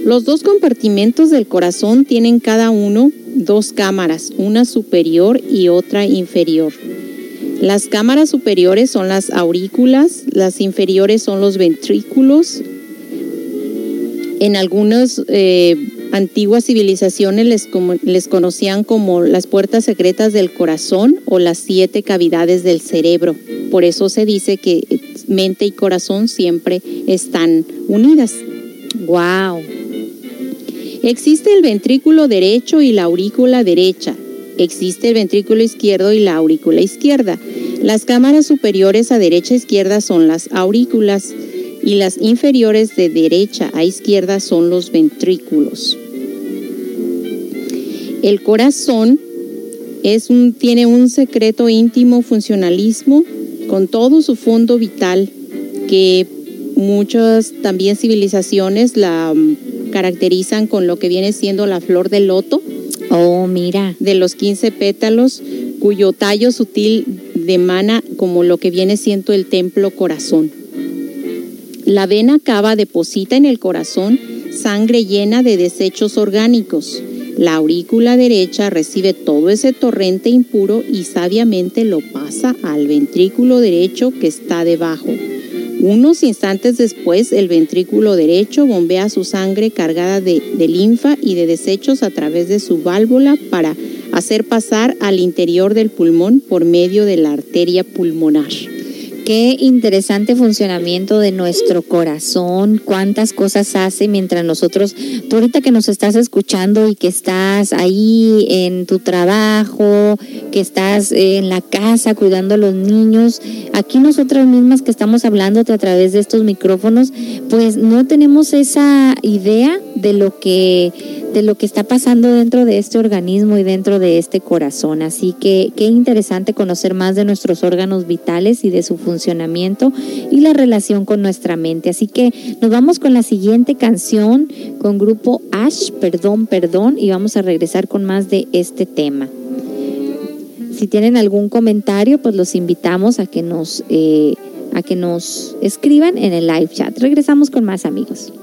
Los dos compartimentos del corazón tienen cada uno dos cámaras, una superior y otra inferior. Las cámaras superiores son las aurículas, las inferiores son los ventrículos. En algunas eh, antiguas civilizaciones les, les conocían como las puertas secretas del corazón o las siete cavidades del cerebro. Por eso se dice que mente y corazón siempre están unidas. Wow. Existe el ventrículo derecho y la aurícula derecha. Existe el ventrículo izquierdo y la aurícula izquierda. Las cámaras superiores a derecha e izquierda son las aurículas y las inferiores de derecha a izquierda son los ventrículos. El corazón tiene un secreto íntimo funcionalismo con todo su fondo vital que muchas también civilizaciones la caracterizan con lo que viene siendo la flor del loto. Oh, mira. De los 15 pétalos, cuyo tallo sutil demana como lo que viene siendo el templo corazón. La vena cava deposita en el corazón sangre llena de desechos orgánicos. La aurícula derecha recibe todo ese torrente impuro y sabiamente lo pasa al ventrículo derecho que está debajo. Unos instantes después, el ventrículo derecho bombea su sangre cargada de, linfa y de desechos a través de su válvula para hacer pasar al interior del pulmón por medio de la arteria pulmonar. Qué interesante funcionamiento de nuestro corazón, cuántas cosas hace mientras nosotros, tú ahorita que nos estás escuchando y que estás ahí en tu trabajo, que estás en la casa cuidando a los niños, aquí nosotras mismas que estamos hablándote a través de estos micrófonos, pues no tenemos esa idea de lo que de lo que está pasando dentro de este organismo y dentro de este corazón. Así que qué interesante conocer más de nuestros órganos vitales y de su funcionamiento y la relación con nuestra mente. Así que nos vamos con la siguiente canción con grupo Ash, perdón, perdón, y vamos a regresar con más de este tema. Si tienen algún comentario, pues los invitamos a que nos, eh, a que nos escriban en el live chat. Regresamos con más amigos.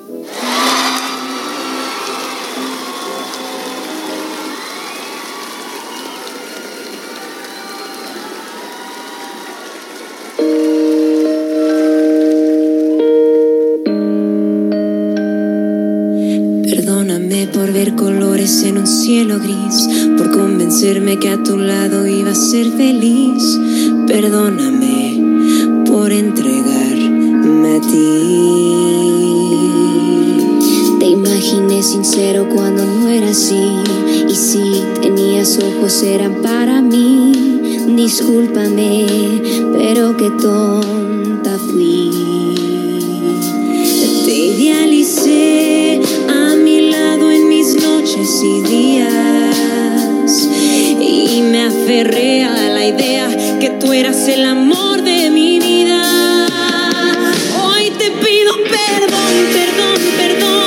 Cielo gris, por convencerme que a tu lado iba a ser feliz. Perdóname por entregarme a ti. Te imaginé sincero cuando no era así, y si tenías ojos eran para mí. Discúlpame, pero qué tonta fui. Te idealicé y me aferré a la idea que tú eras el amor de mi vida. Hoy te pido perdón, perdón, perdón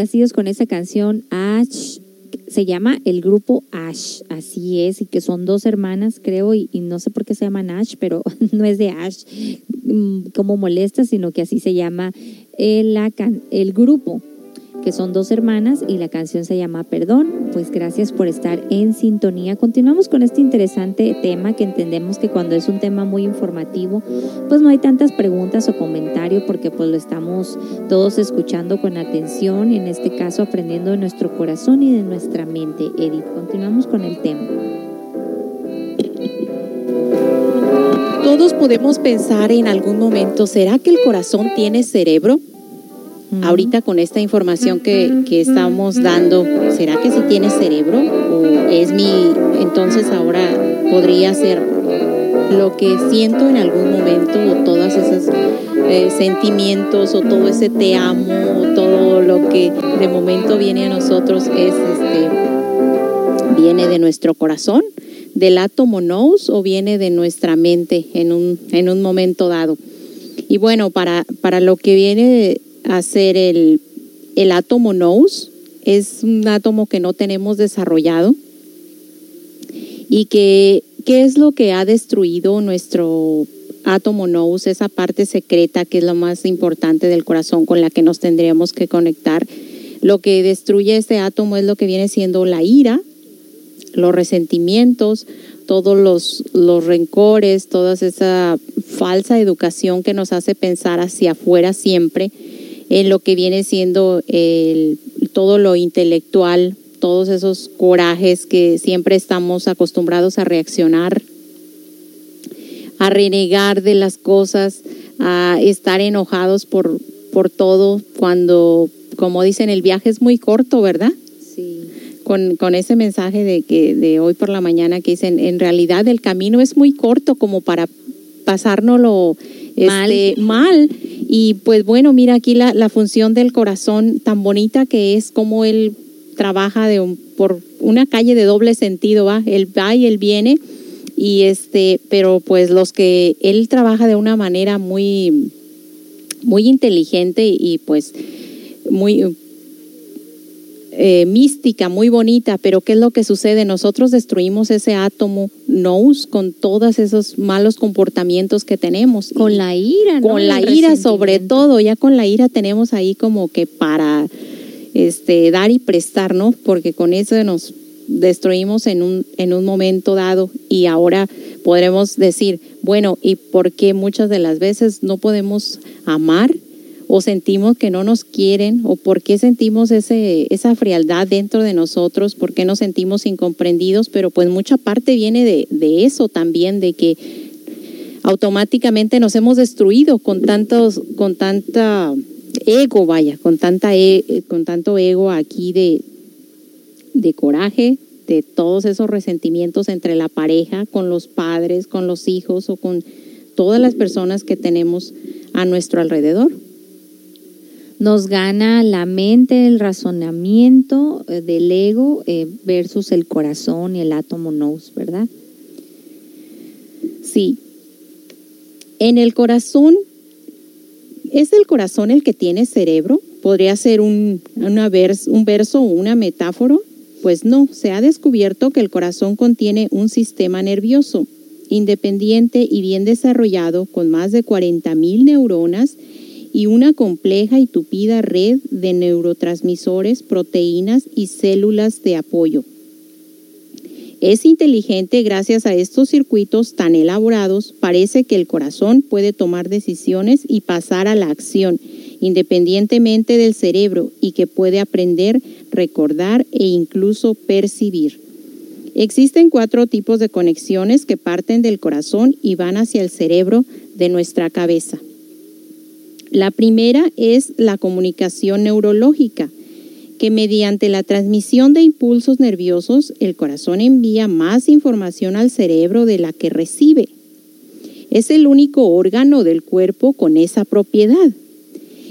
complacidos con esa canción Ash. Se llama el grupo Ash, así es, y que son dos hermanas, creo, y, no sé por qué se llaman Ash, pero no es de Ash mm, como molesta, sino que así se llama el, can- el grupo, que son dos hermanas y la canción se llama Perdón. Pues gracias por estar en sintonía. Continuamos con este interesante tema que entendemos que cuando es un tema muy informativo, pues no hay tantas preguntas o comentarios porque pues lo estamos todos escuchando con atención en este caso aprendiendo de nuestro corazón y de nuestra mente. Edith, continuamos con el tema. Todos podemos pensar en algún momento, ¿será que el corazón tiene cerebro? Ahorita con esta información que, que estamos dando, ¿será que sí tiene cerebro? ¿O es mi, entonces ahora podría ser lo que siento en algún momento, o todos esos eh, sentimientos, o todo ese te amo, o todo lo que de momento viene a nosotros es este, viene de nuestro corazón, del átomo nous o viene de nuestra mente en un, en un momento dado. Y bueno, para, para lo que viene a ser el, el átomo nous, es un átomo que no tenemos desarrollado y que qué es lo que ha destruido nuestro átomo nous, esa parte secreta que es lo más importante del corazón con la que nos tendríamos que conectar. Lo que destruye este átomo es lo que viene siendo la ira, los resentimientos, todos los, los rencores, toda esa falsa educación que nos hace pensar hacia afuera siempre, en lo que viene siendo el, todo lo intelectual, todos esos corajes que siempre estamos acostumbrados a reaccionar, a renegar de las cosas, a estar enojados por, por todo, cuando, como dicen, el viaje es muy corto, ¿verdad? Sí. con, con ese mensaje de que de hoy por la mañana que dicen en realidad el camino es muy corto como para pasárnoslo Mal. este, mal. y pues bueno mira aquí la, la función del corazón tan bonita que es como él trabaja de un- por una calle de doble sentido va él va y él viene y este pero pues los que él trabaja de una manera muy muy inteligente y pues muy eh, mística, muy bonita, pero ¿qué es lo que sucede? Nosotros destruimos ese átomo nous con todos esos malos comportamientos que tenemos. Con la ira, ¿no? Con la El ira sobre todo, ya con la ira tenemos ahí como que para este dar y prestar, ¿no? Porque con eso nos destruimos en un, en un momento dado y ahora podremos decir, bueno, ¿y por qué muchas de las veces no podemos amar o sentimos que no nos quieren o por qué sentimos ese, esa frialdad dentro de nosotros, por qué nos sentimos incomprendidos, pero pues mucha parte viene de, de eso también, de que automáticamente nos hemos destruido con tantos, con tanta ego, vaya, con tanta e- con tanto ego aquí de, de coraje, de todos esos resentimientos entre la pareja, con los padres, con los hijos o con todas las personas que tenemos a nuestro alrededor. Nos gana la mente, el razonamiento eh, del ego eh, versus el corazón y el átomo nous, ¿verdad? Sí. En el corazón, ¿es el corazón el que tiene cerebro? Podría ser un, una vers- un verso o una metáfora. Pues no, se ha descubierto que el corazón contiene un sistema nervioso independiente y bien desarrollado con más de 40.000 neuronas y una compleja y tupida red de neurotransmisores, proteínas y células de apoyo. Es inteligente gracias a estos circuitos tan elaborados, parece que el corazón puede tomar decisiones y pasar a la acción, independientemente del cerebro, y que puede aprender, recordar e incluso percibir. Existen cuatro tipos de conexiones que parten del corazón y van hacia el cerebro de nuestra cabeza. La primera es la comunicación neurológica, que mediante la transmisión de impulsos nerviosos el corazón envía más información al cerebro de la que recibe. Es el único órgano del cuerpo con esa propiedad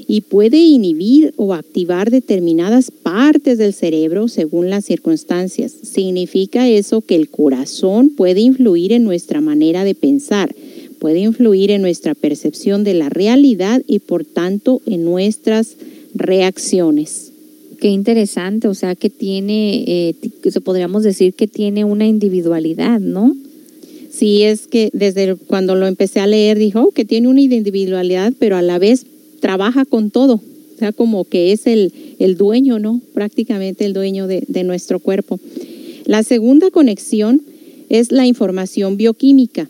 y puede inhibir o activar determinadas partes del cerebro según las circunstancias. Significa eso que el corazón puede influir en nuestra manera de pensar, puede influir en nuestra percepción de la realidad y por tanto en nuestras reacciones. Qué interesante, o sea que tiene, eh, podríamos decir que tiene una individualidad, ¿no? Sí, es que desde cuando lo empecé a leer dijo oh, que tiene una individualidad, pero a la vez trabaja con todo, o sea, como que es el, el dueño, ¿no? Prácticamente el dueño de, nuestro cuerpo. La segunda conexión es la información bioquímica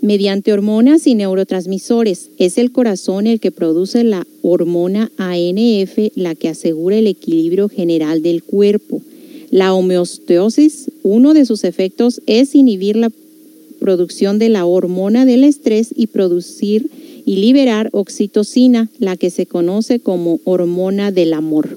mediante hormonas y neurotransmisores. Es el corazón el que produce la hormona ANF, la que asegura el equilibrio general del cuerpo. La homeostasis, uno de sus efectos es inhibir la producción de la hormona del estrés y producir y liberar oxitocina, la que se conoce como hormona del amor.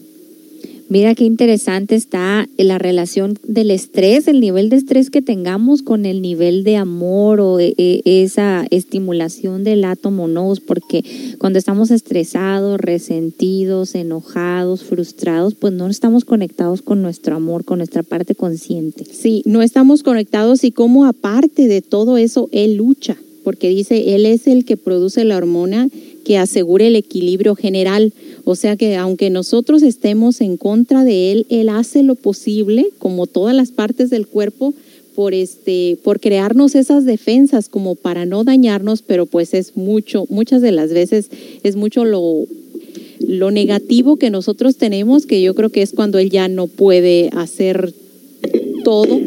Mira qué interesante está la relación del estrés, el nivel de estrés que tengamos con el nivel de amor o e, e, esa estimulación del átomo nos, porque cuando estamos estresados, resentidos, enojados, frustrados, pues no estamos conectados con nuestro amor, con nuestra parte consciente. Sí, no estamos conectados y como aparte de todo eso, él lucha porque dice, Él es el que produce la hormona que asegure el equilibrio general. O sea que aunque nosotros estemos en contra de Él, Él hace lo posible, como todas las partes del cuerpo, por este, por crearnos esas defensas como para no dañarnos, pero pues es mucho, muchas de las veces es mucho lo, lo negativo que nosotros tenemos, que yo creo que es cuando Él ya no puede hacer todo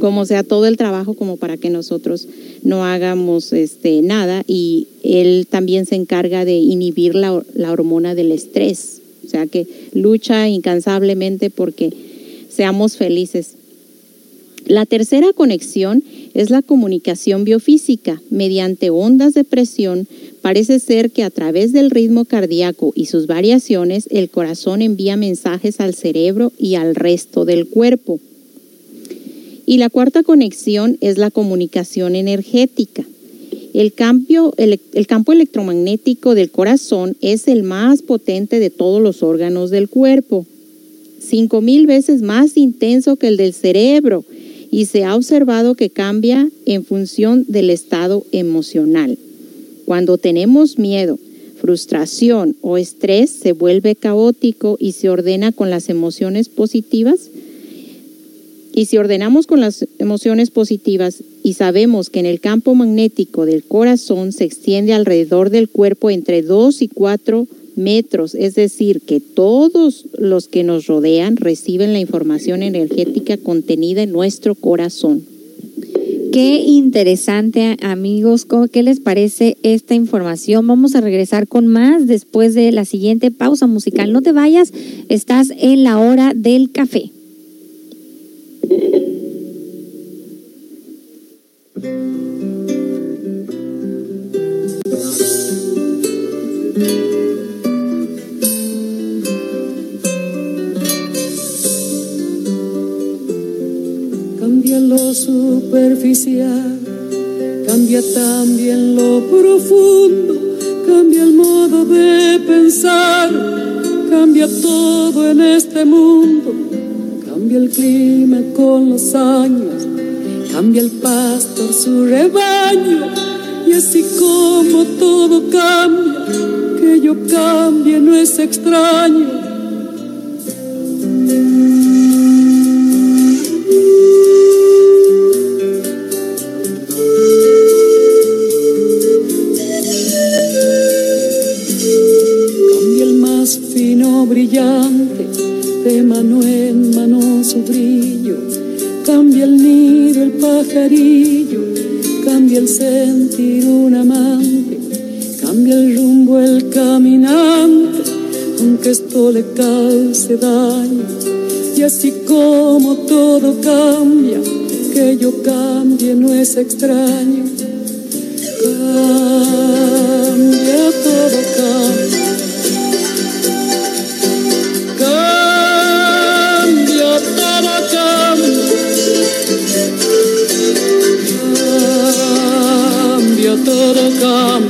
como sea todo el trabajo como para que nosotros no hagamos este nada y él también se encarga de inhibir la, la hormona del estrés, o sea que lucha incansablemente porque seamos felices. La tercera conexión es la comunicación biofísica. Mediante ondas de presión, parece ser que a través del ritmo cardíaco y sus variaciones, el corazón envía mensajes al cerebro y al resto del cuerpo. Y la cuarta conexión es la comunicación energética. El, campo electromagnético del corazón es el más potente de todos los órganos del cuerpo, cinco mil veces más intenso que el del cerebro y se ha observado que cambia en función del estado emocional. Cuando tenemos miedo, frustración o estrés, se vuelve caótico y se ordena con las emociones positivas y si ordenamos con las emociones positivas y sabemos que en el campo magnético del corazón se extiende alrededor del cuerpo entre 2 y 4 metros, es decir, que todos los que nos rodean reciben la información energética contenida en nuestro corazón. Qué interesante, amigos. ¿Qué les parece esta información? Vamos a regresar con más después de la siguiente pausa musical. No te vayas, estás en la hora del café. Cambia lo superficial, cambia también lo profundo, cambia el modo de pensar, cambia todo en este mundo, Cambia el clima con los años, cambia el pastor su rebaño. Y así como todo cambia, que yo cambie no es extraño. Cambia el más fino brillante cambia el nido el pajarillo, cambia el sentir un amante, cambia el rumbo el caminante, aunque esto le cause daño. Y así como todo cambia, que yo cambie no es extraño. Cambia todo. Cambia todo cambia.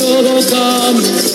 Cambia todo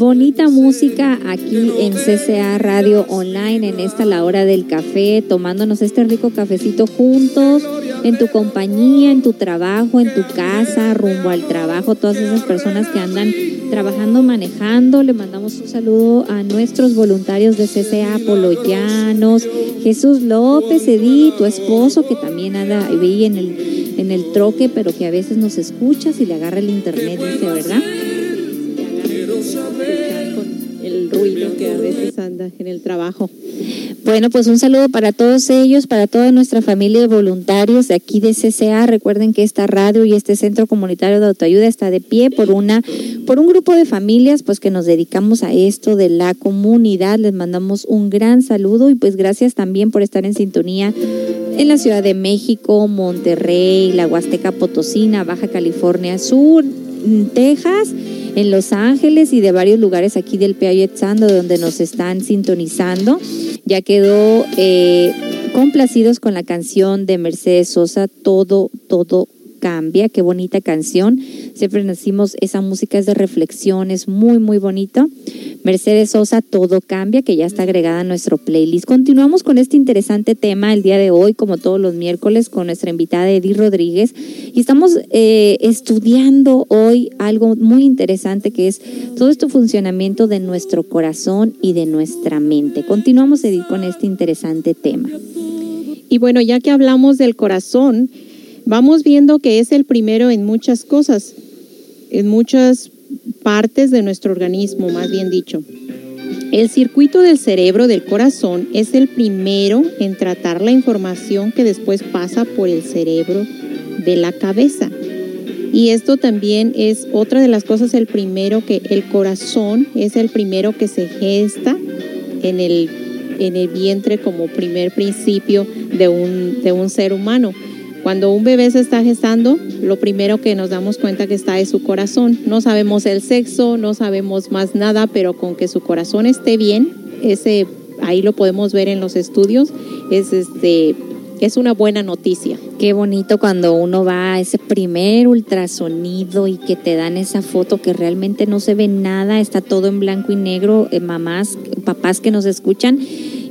Bonita música aquí en CCA Radio Online, en esta la hora del café, tomándonos este rico cafecito juntos, en tu compañía, en tu trabajo, en tu casa, rumbo al trabajo, todas esas personas que andan trabajando, manejando. Le mandamos un saludo a nuestros voluntarios de CCA, Poloyanos, Jesús López, Edith, tu esposo, que también anda ahí en el, en el troque, pero que a veces nos escucha si le agarra el internet, dice, ¿verdad? El ruido que a veces anda en el trabajo. Bueno, pues un saludo para todos ellos, para toda nuestra familia de voluntarios de aquí de CCA. Recuerden que esta radio y este centro comunitario de autoayuda está de pie por una por un grupo de familias pues que nos dedicamos a esto de la comunidad. Les mandamos un gran saludo y pues gracias también por estar en sintonía en la Ciudad de México, Monterrey, la Huasteca Potosina, Baja California Sur, Texas en Los Ángeles y de varios lugares aquí del Piaget Sando donde nos están sintonizando. Ya quedó eh, complacidos con la canción de Mercedes Sosa, Todo, Todo Cambia. Qué bonita canción. Siempre decimos, esa música es de reflexión, es muy, muy bonito. Mercedes Sosa, Todo Cambia, que ya está agregada a nuestro playlist. Continuamos con este interesante tema el día de hoy, como todos los miércoles, con nuestra invitada Edith Rodríguez. Y estamos eh, estudiando hoy algo muy interesante que es todo este funcionamiento de nuestro corazón y de nuestra mente. Continuamos, Edith, con este interesante tema. Y bueno, ya que hablamos del corazón, vamos viendo que es el primero en muchas cosas, en muchas partes de nuestro organismo, más bien dicho. El circuito del cerebro del corazón es el primero en tratar la información que después pasa por el cerebro de la cabeza. Y esto también es otra de las cosas, el primero que el corazón es el primero que se gesta en el, en el vientre como primer principio de un, de un ser humano. Cuando un bebé se está gestando, lo primero que nos damos cuenta que está es su corazón. No sabemos el sexo, no sabemos más nada, pero con que su corazón esté bien, ese ahí lo podemos ver en los estudios, es este es una buena noticia. Qué bonito cuando uno va a ese primer ultrasonido y que te dan esa foto que realmente no se ve nada, está todo en blanco y negro, eh, mamás, papás que nos escuchan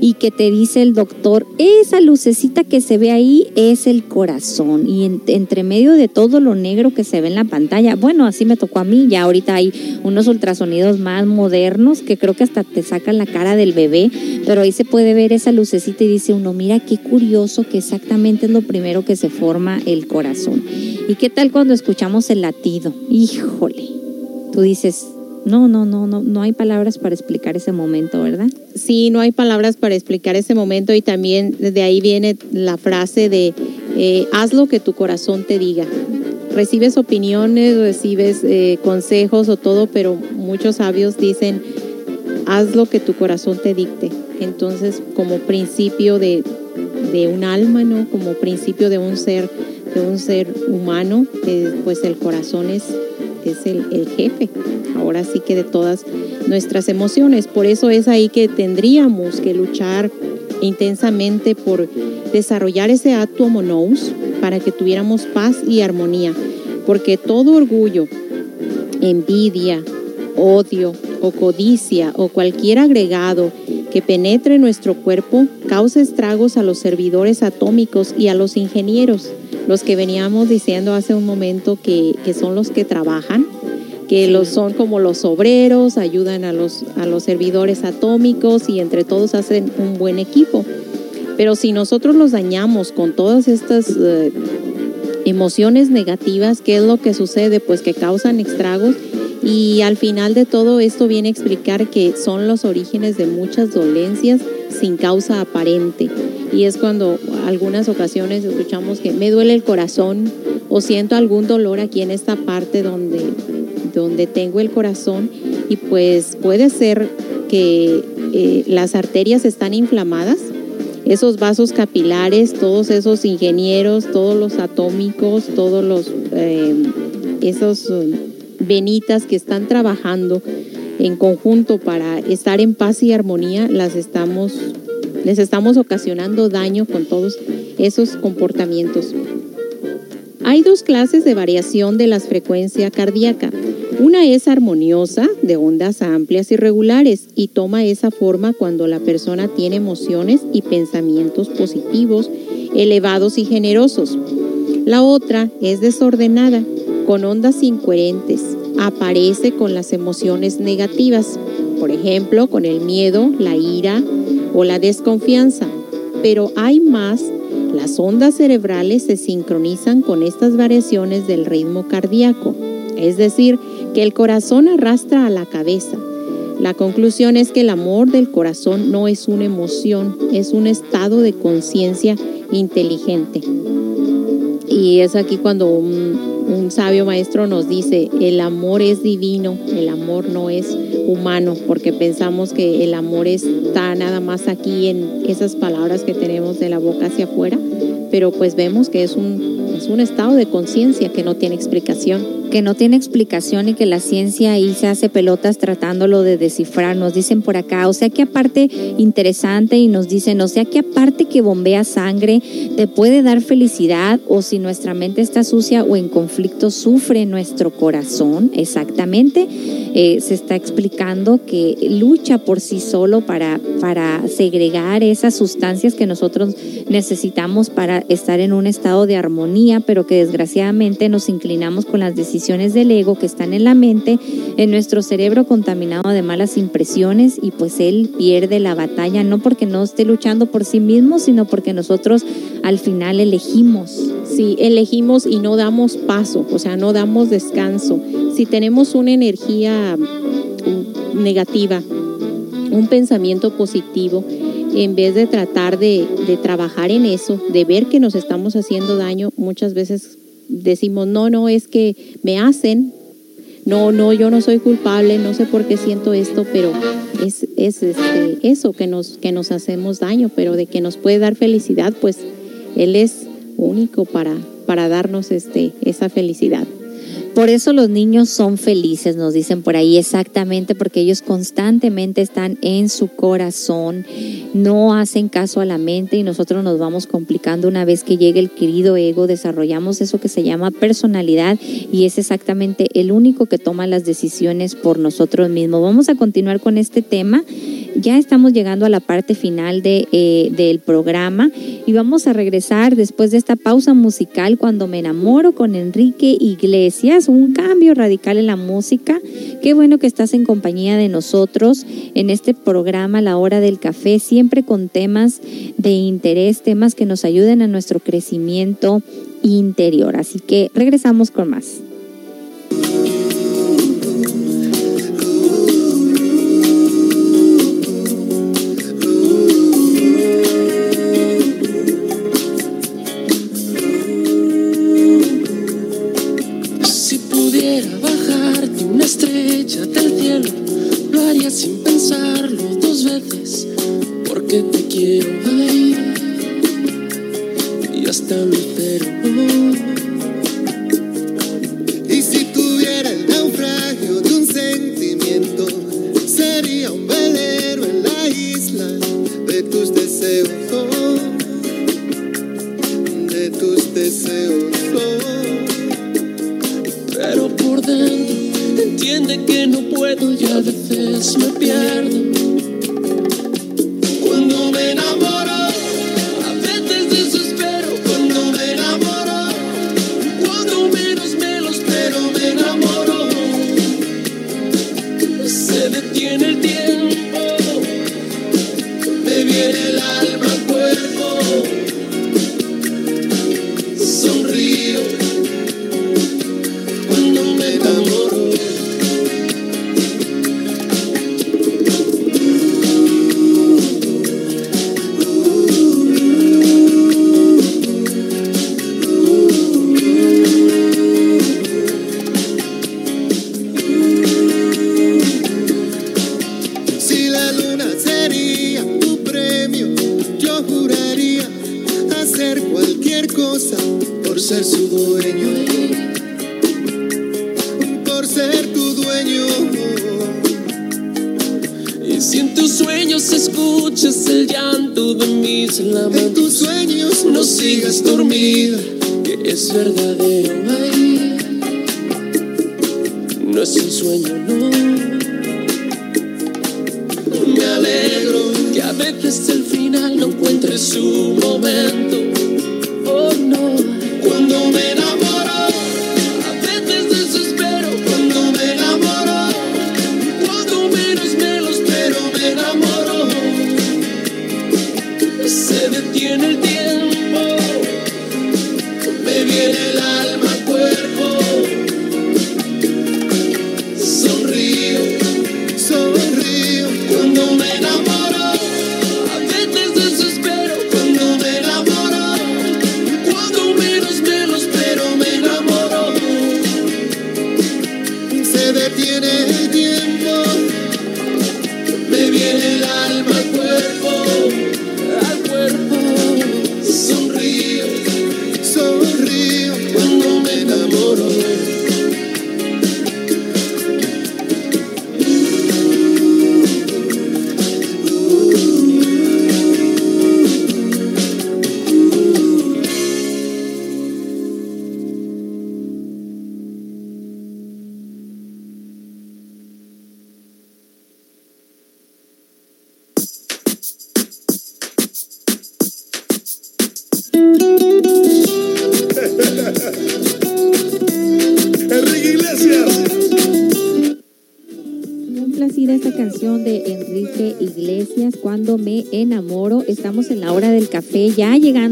y que te dice el doctor, esa lucecita que se ve ahí es el corazón y entre medio de todo lo negro que se ve en la pantalla, bueno, así me tocó a mí, ya ahorita hay unos ultrasonidos más modernos que creo que hasta te sacan la cara del bebé, pero ahí se puede ver esa lucecita y dice uno, mira qué curioso que exactamente es lo primero que se forma el corazón. ¿Y qué tal cuando escuchamos el latido? Híjole, tú dices, no, no, no, no, no hay palabras para explicar ese momento, ¿verdad? Sí, no hay palabras para explicar ese momento y también de ahí viene la frase de eh, haz lo que tu corazón te diga. Recibes opiniones, recibes eh, consejos o todo, pero muchos sabios dicen haz lo que tu corazón te dicte. Entonces, como principio de, de un alma, ¿no? Como principio de un ser, de un ser humano, pues el corazón es es el, jefe, ahora sí que de todas nuestras emociones. Por eso es ahí que tendríamos que luchar intensamente por desarrollar ese atumo nous para que tuviéramos paz y armonía, porque todo orgullo, envidia, odio o codicia o cualquier agregado que penetre en nuestro cuerpo causa estragos a los servidores atómicos y a los ingenieros los que veníamos diciendo hace un momento que, son los que trabajan, que los son como los obreros, ayudan a los, a los servidores atómicos y entre todos hacen un buen equipo. Pero si nosotros los dañamos con todas estas eh, emociones negativas, ¿qué es lo que sucede? Pues que causan estragos y al final de todo esto viene a explicar que son los orígenes de muchas dolencias sin causa aparente. Y es cuando algunas ocasiones escuchamos que me duele el corazón o siento algún dolor aquí en esta parte donde, donde tengo el corazón y pues puede ser que eh, las arterias están inflamadas, esos vasos capilares, todos esos ingenieros, todos los atómicos, todos los eh, esos venitas que están trabajando en conjunto para estar en paz y armonía, las estamos, les estamos ocasionando daño con todos esos comportamientos. Hay dos clases de variación de la frecuencia cardíaca. Una es armoniosa, de ondas amplias y regulares, y toma esa forma cuando la persona tiene emociones y pensamientos positivos, elevados y generosos. La otra es desordenada, con ondas incoherentes, aparece con las emociones negativas, por ejemplo, con el miedo, la ira o la desconfianza. Pero hay más, las ondas cerebrales se sincronizan con estas variaciones del ritmo cardíaco, es decir, que el corazón arrastra a la cabeza. La conclusión es que el amor del corazón no es una emoción, es un estado de conciencia inteligente. Y es aquí cuando un sabio maestro nos dice, el amor es divino, el amor no es humano, porque pensamos que el amor está nada más aquí en esas palabras que tenemos de la boca hacia afuera, pero pues vemos que es un, es un estado de conciencia que no tiene explicación que no tiene explicación y que la ciencia ahí se hace pelotas tratándolo de descifrar. Nos dicen por acá, o sea que aparte interesante y nos dicen, o sea que aparte que bombea sangre, te puede dar felicidad o si nuestra mente está sucia o en conflicto, sufre nuestro corazón. Exactamente, eh, se está explicando que lucha por sí solo para, para segregar esas sustancias que nosotros necesitamos para estar en un estado de armonía, pero que desgraciadamente nos inclinamos con las decisiones del ego que están en la mente, en nuestro cerebro contaminado de malas impresiones y pues él pierde la batalla, no porque no esté luchando por sí mismo, sino porque nosotros al final elegimos. Sí, elegimos y no damos paso, o sea, no damos descanso. Si tenemos una energía mm, negativa, un pensamiento positivo, en vez de tratar de, trabajar en eso, de ver que nos estamos haciendo daño, muchas veces decimos, no, no, es que me hacen, no, no, yo no soy culpable, no sé por qué siento esto, pero es, es este, eso que nos, que nos hacemos daño, pero de que nos puede dar felicidad, pues Él es único para, para darnos este, esa felicidad. Por eso los niños son felices, nos dicen por ahí exactamente, porque ellos constantemente están en su corazón, no hacen caso a la mente y nosotros nos vamos complicando. Una vez que llega el querido ego, desarrollamos eso que se llama personalidad y es exactamente el único que toma las decisiones por nosotros mismos. Vamos a continuar con este tema. Ya estamos llegando a la parte final de, eh, del programa y vamos a regresar después de esta pausa musical cuando me enamoro con Enrique Iglesias, un cambio radical en la música. Qué bueno que estás en compañía de nosotros en este programa La Hora del Café, siempre con temas de interés, temas que nos ayuden a nuestro crecimiento interior. Así que regresamos con más. Entiende que no puedo y a veces me pierdo.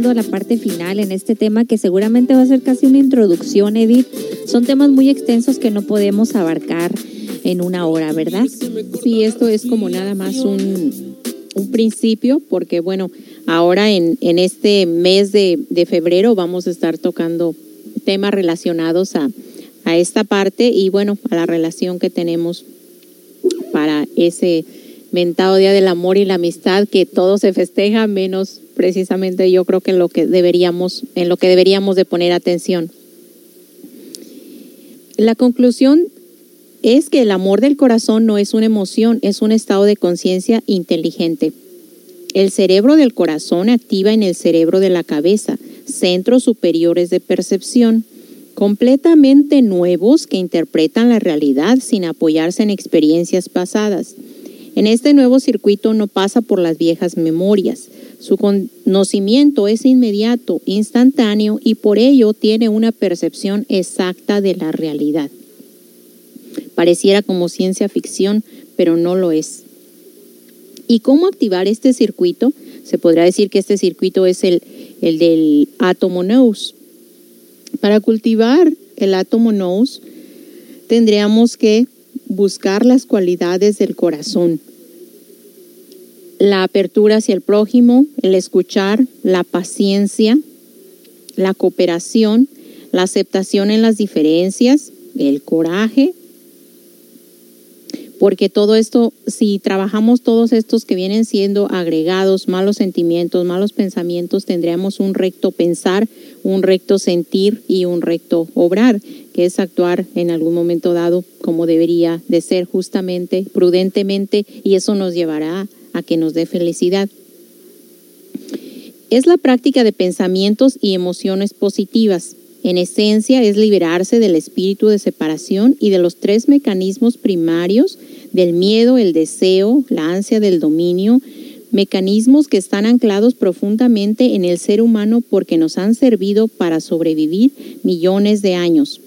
A la parte final en este tema que seguramente va a ser casi una introducción, Edith. Son temas muy extensos que no podemos abarcar en una hora, ¿verdad? Sí, esto es como nada más un, un principio, porque bueno, ahora en, en este mes de, de febrero vamos a estar tocando temas relacionados a, a esta parte y bueno, a la relación que tenemos para ese mentado Día del Amor y la Amistad que todo se festeja, menos precisamente yo creo que en lo que deberíamos, en lo que deberíamos de poner atención. La conclusión es que el amor del corazón no es una emoción, es un estado de conciencia inteligente. El cerebro del corazón activa en el cerebro de la cabeza, centros superiores de percepción, completamente nuevos que interpretan la realidad sin apoyarse en experiencias pasadas. En este nuevo circuito no pasa por las viejas memorias. Su conocimiento es inmediato, instantáneo y por ello tiene una percepción exacta de la realidad. Pareciera como ciencia ficción, pero no lo es. ¿Y cómo activar este circuito? Se podría decir que este circuito es el, el del átomo nous. Para cultivar el átomo nous, tendríamos que buscar las cualidades del corazón. La apertura hacia el prójimo, el escuchar, la paciencia, la cooperación, la aceptación en las diferencias, el coraje, porque todo esto, si trabajamos todos estos que vienen siendo agregados, malos sentimientos, malos pensamientos, tendríamos un recto pensar, un recto sentir y un recto obrar, que es actuar en algún momento dado como debería de ser justamente, prudentemente, y eso nos llevará a que nos dé felicidad. Es la práctica de pensamientos y emociones positivas. En esencia es liberarse del espíritu de separación y de los tres mecanismos primarios del miedo, el deseo, la ansia del dominio, mecanismos que están anclados profundamente en el ser humano porque nos han servido para sobrevivir millones de años.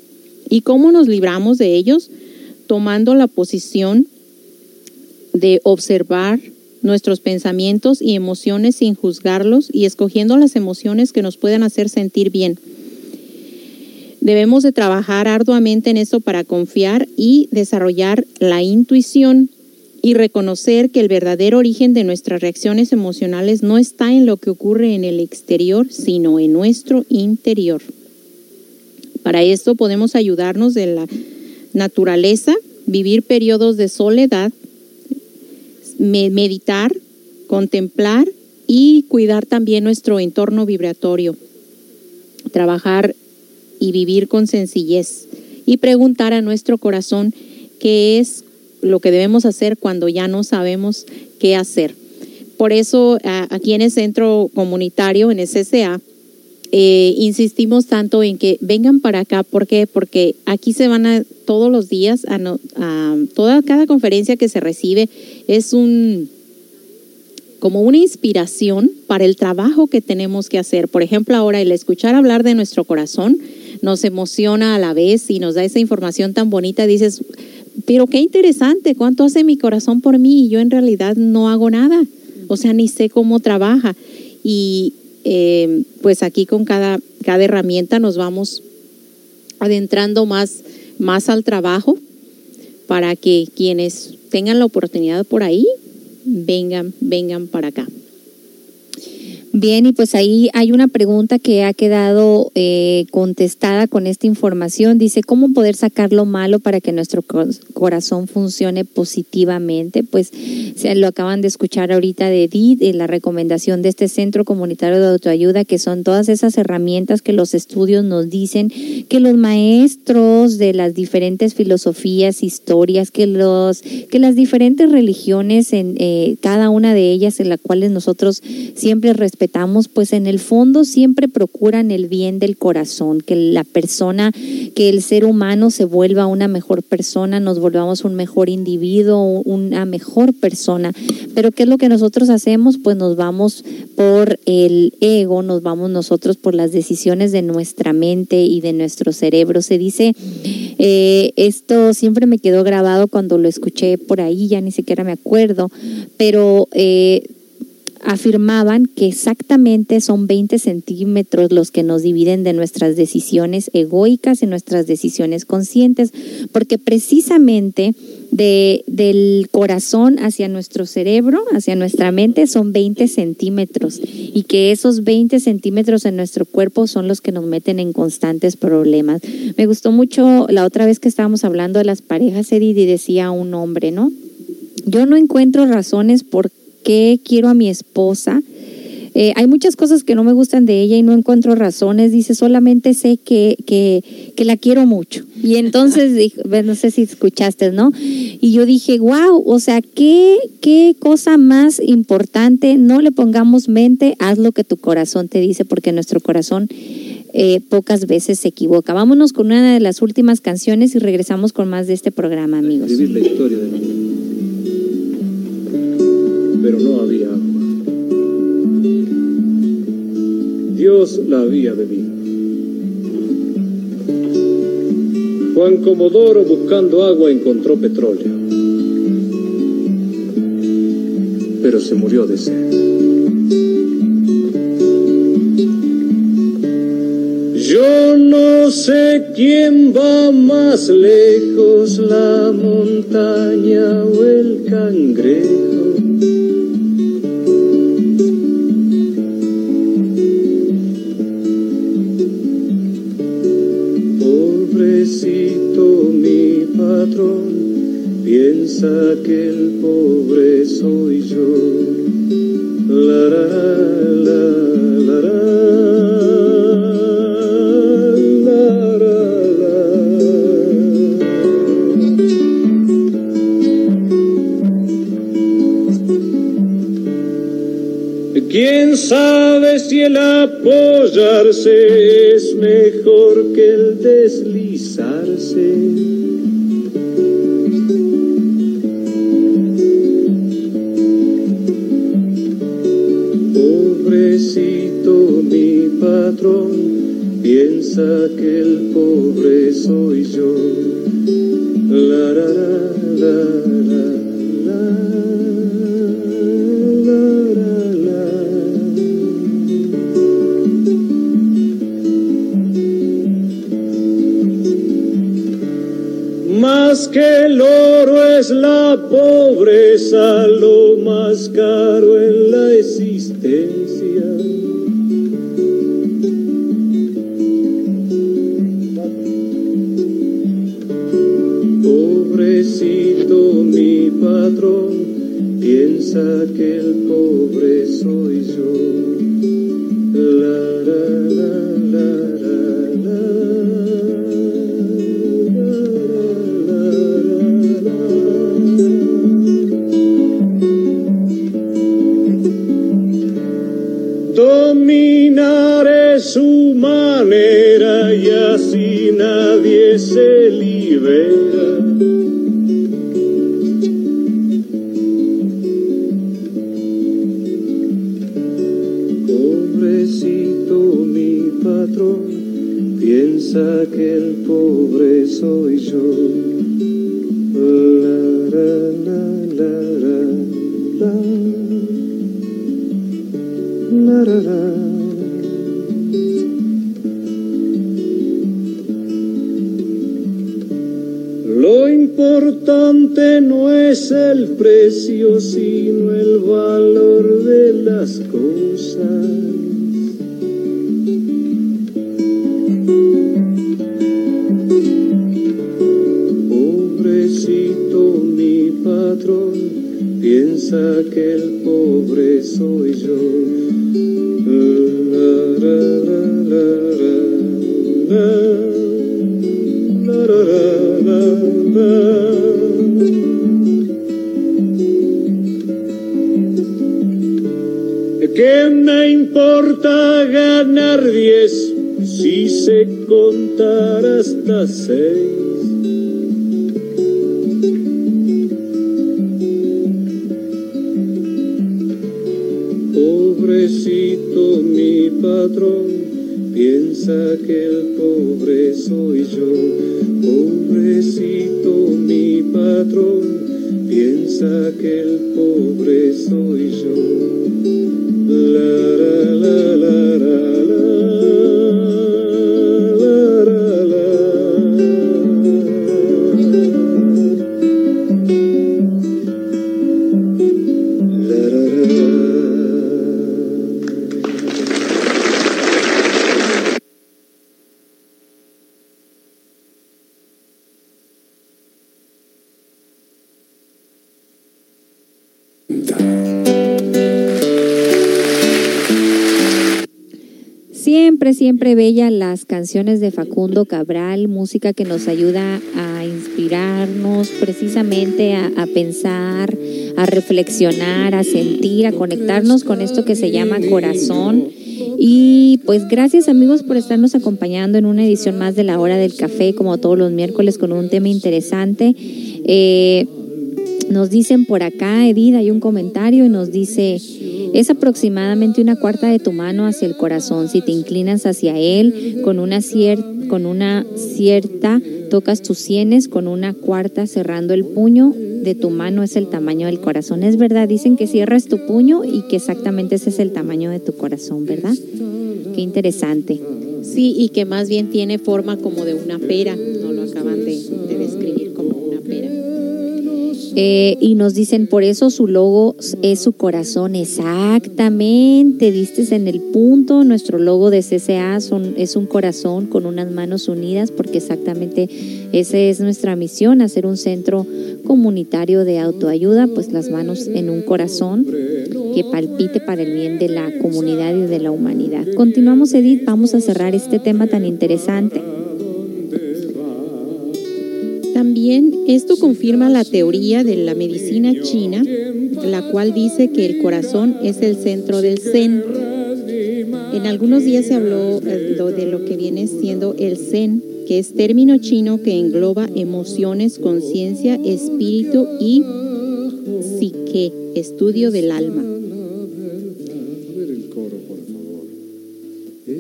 ¿Y cómo nos libramos de ellos? Tomando la posición de observar nuestros pensamientos y emociones sin juzgarlos y escogiendo las emociones que nos puedan hacer sentir bien. Debemos de trabajar arduamente en esto para confiar y desarrollar la intuición y reconocer que el verdadero origen de nuestras reacciones emocionales no está en lo que ocurre en el exterior, sino en nuestro interior. Para esto podemos ayudarnos de la naturaleza, vivir periodos de soledad, meditar, contemplar y cuidar también nuestro entorno vibratorio. Trabajar y vivir con sencillez y preguntar a nuestro corazón qué es lo que debemos hacer cuando ya no sabemos qué hacer. por eso aquí en el centro comunitario, en el eh, insistimos tanto en que vengan para acá. ¿Por qué? Porque aquí se van a todos los días, a, no- toda cada conferencia que se recibe es un como una inspiración para el trabajo que tenemos que hacer. Por ejemplo, ahora el escuchar hablar de nuestro corazón nos emociona a la vez y nos da esa información tan bonita. Dices, pero qué interesante, ¿cuánto hace mi corazón por mí? Y yo en realidad no hago nada. O sea, ni sé cómo trabaja. Y eh, pues aquí con cada, cada herramienta nos vamos adentrando más, más al trabajo para que quienes tengan la oportunidad por ahí vengan, vengan para acá. Bien, y pues ahí hay una pregunta que ha quedado eh, contestada con esta información. Dice, ¿cómo poder sacar lo malo para que nuestro co- corazón funcione positivamente? Pues se lo acaban de escuchar ahorita de Edith, en la recomendación de este Centro Comunitario de Autoayuda, que son todas esas herramientas que los estudios nos dicen que los maestros de las diferentes filosofías, historias, que los que las diferentes religiones, en eh, cada una de ellas, en las cuales nosotros siempre respetamos, pues en el fondo siempre procuran el bien del corazón, que la persona, que el ser humano se vuelva una mejor persona, nos volvamos un mejor individuo, una mejor persona. Pero ¿qué es lo que nosotros hacemos? Pues nos vamos por el ego, nos vamos nosotros por las decisiones de nuestra mente y de nuestro cerebro. Se dice, eh, esto siempre me quedó grabado cuando lo escuché por ahí, ya ni siquiera me acuerdo, pero... Eh, afirmaban que exactamente son 20 centímetros los que nos dividen de nuestras decisiones egoicas y nuestras decisiones conscientes, porque precisamente de, del corazón hacia nuestro cerebro, hacia nuestra mente, son 20 centímetros y que esos 20 centímetros en nuestro cuerpo son los que nos meten en constantes problemas. Me gustó mucho la otra vez que estábamos hablando de las parejas, Edith, y decía un hombre, ¿no? Yo no encuentro razones por qué quiero a mi esposa. Eh, hay muchas cosas que no me gustan de ella y no encuentro razones. Dice, solamente sé que, que, que la quiero mucho. Y entonces, dijo, ve, no sé si escuchaste, ¿no? Y yo dije, wow, o sea, ¿qué, qué cosa más importante. No le pongamos mente, haz lo que tu corazón te dice, porque nuestro corazón eh, pocas veces se equivoca. Vámonos con una de las últimas canciones y regresamos con más de este programa, amigos. Escribir la historia de pero no había agua. Dios la había bebido. Juan Comodoro buscando agua encontró petróleo, pero se murió de sed. Yo no sé quién va más lejos, la montaña o el cangrejo. Piensa que el pobre soy yo. La, la, la, la, la, la, la, la. ¿Quién sabe si el apoyarse caro Siempre, bella las canciones de Facundo Cabral, música que nos ayuda a inspirarnos precisamente a, a pensar, a reflexionar, a sentir, a conectarnos con esto que se llama corazón. Y pues gracias amigos por estarnos acompañando en una edición más de la hora del café, como todos los miércoles, con un tema interesante. Eh, nos dicen por acá, Edith, hay un comentario y nos dice, es aproximadamente una cuarta de tu mano hacia el corazón. Si te inclinas hacia él con una, cier- con una cierta, tocas tus sienes, con una cuarta cerrando el puño de tu mano es el tamaño del corazón. Es verdad, dicen que cierras tu puño y que exactamente ese es el tamaño de tu corazón, ¿verdad? Qué interesante. Sí, y que más bien tiene forma como de una pera. No lo acaban de, Eh, y nos dicen, por eso su logo es su corazón. Exactamente, diste en el punto. Nuestro logo de CCA son, es un corazón con unas manos unidas, porque exactamente esa es nuestra misión, hacer un centro comunitario de autoayuda, pues las manos en un corazón que palpite para el bien de la comunidad y de la humanidad. Continuamos, Edith, vamos a cerrar este tema tan interesante. También esto confirma la teoría de la medicina china, la cual dice que el corazón es el centro del zen. En algunos días se habló eh, de lo que viene siendo el zen, que es término chino que engloba emociones, conciencia, espíritu y psique, estudio del alma.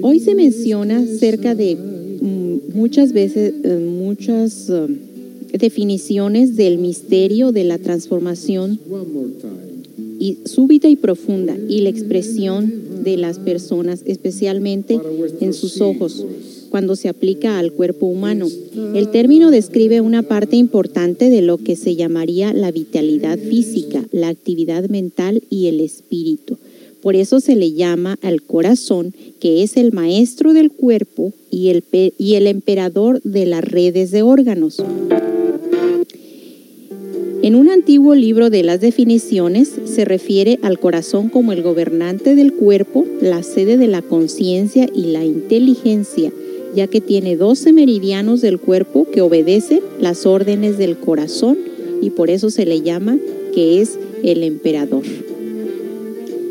Hoy se menciona cerca de mm, muchas veces, eh, muchas eh, definiciones del misterio de la transformación y súbita y profunda y la expresión de las personas, especialmente en sus ojos, cuando se aplica al cuerpo humano. El término describe una parte importante de lo que se llamaría la vitalidad física, la actividad mental y el espíritu. Por eso se le llama al corazón, que es el maestro del cuerpo y el, y el emperador de las redes de órganos. En un antiguo libro de las definiciones se refiere al corazón como el gobernante del cuerpo, la sede de la conciencia y la inteligencia, ya que tiene 12 meridianos del cuerpo que obedecen las órdenes del corazón y por eso se le llama que es el emperador.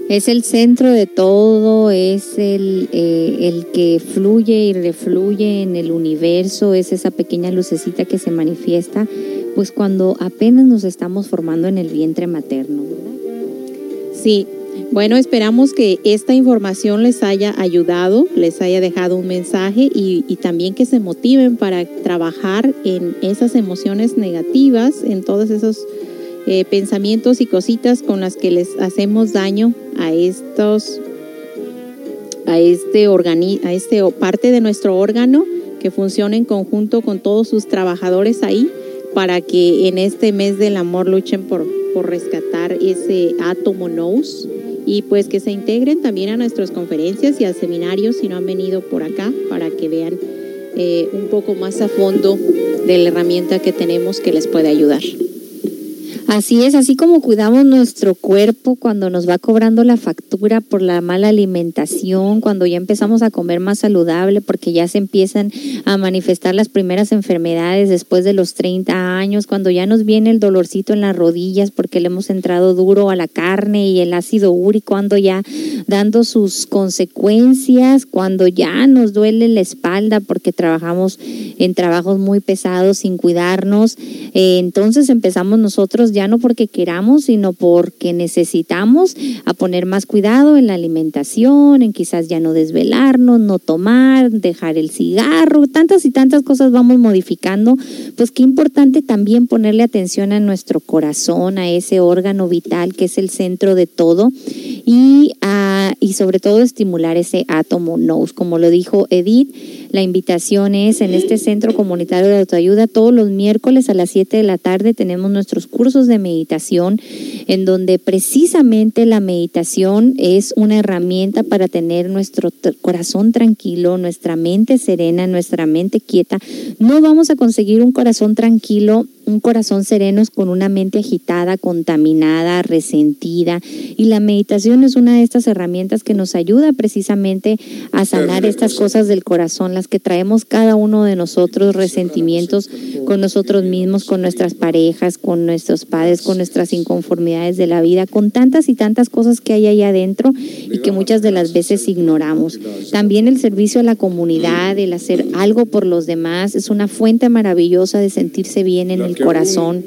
Es el centro de todo, es el, eh, el que fluye y refluye en el universo, es esa pequeña lucecita que se manifiesta, pues cuando apenas nos estamos formando en el vientre materno. Sí, bueno, esperamos que esta información les haya ayudado, les haya dejado un mensaje y, también que se motiven para trabajar en esas emociones negativas, en todos esos eh, pensamientos y cositas con las que les hacemos daño a estos, a este organi a este parte de nuestro órgano que funcione en conjunto con todos sus trabajadores ahí para que en este mes del amor luchen por, por rescatar ese átomo NOS y pues que se integren también a nuestras conferencias y a seminarios si no han venido por acá para que vean eh, un poco más a fondo de la herramienta que tenemos que les puede ayudar. Así es, así como cuidamos nuestro cuerpo cuando nos va cobrando la factura por la mala alimentación, cuando ya empezamos a comer más saludable, porque ya se empiezan a manifestar las primeras enfermedades después de los 30 años, cuando ya nos viene el dolorcito en las rodillas porque le hemos entrado duro a la carne y el ácido úrico ando ya dando sus consecuencias, cuando ya nos duele la espalda porque trabajamos en trabajos muy pesados sin cuidarnos, eh, entonces empezamos nosotros ya no porque queramos, sino porque necesitamos a poner más cuidado en la alimentación, en quizás ya no desvelarnos, no tomar, dejar el cigarro, tantas y tantas cosas vamos modificando, pues qué importante también ponerle atención a nuestro corazón, a ese órgano vital que es el centro de todo y, y sobre todo estimular ese átomo NOS, como lo dijo Edith la invitación es en este centro comunitario de autoayuda. Todos los miércoles a las 7 de la tarde tenemos nuestros cursos de meditación en donde precisamente la meditación es una herramienta para tener nuestro corazón tranquilo, nuestra mente serena, nuestra mente quieta. No vamos a conseguir un corazón tranquilo un corazón sereno es con una mente agitada, contaminada, resentida. Y la meditación es una de estas herramientas que nos ayuda precisamente a sanar estas cosas del corazón, las que traemos cada uno de nosotros, resentimientos con nosotros mismos, con nuestras parejas, con nuestros padres, con nuestras inconformidades de la vida, con tantas y tantas cosas que hay ahí adentro y que muchas de las veces ignoramos. También el servicio a la comunidad, el hacer algo por los demás, es una fuente maravillosa de sentirse bien en el corazón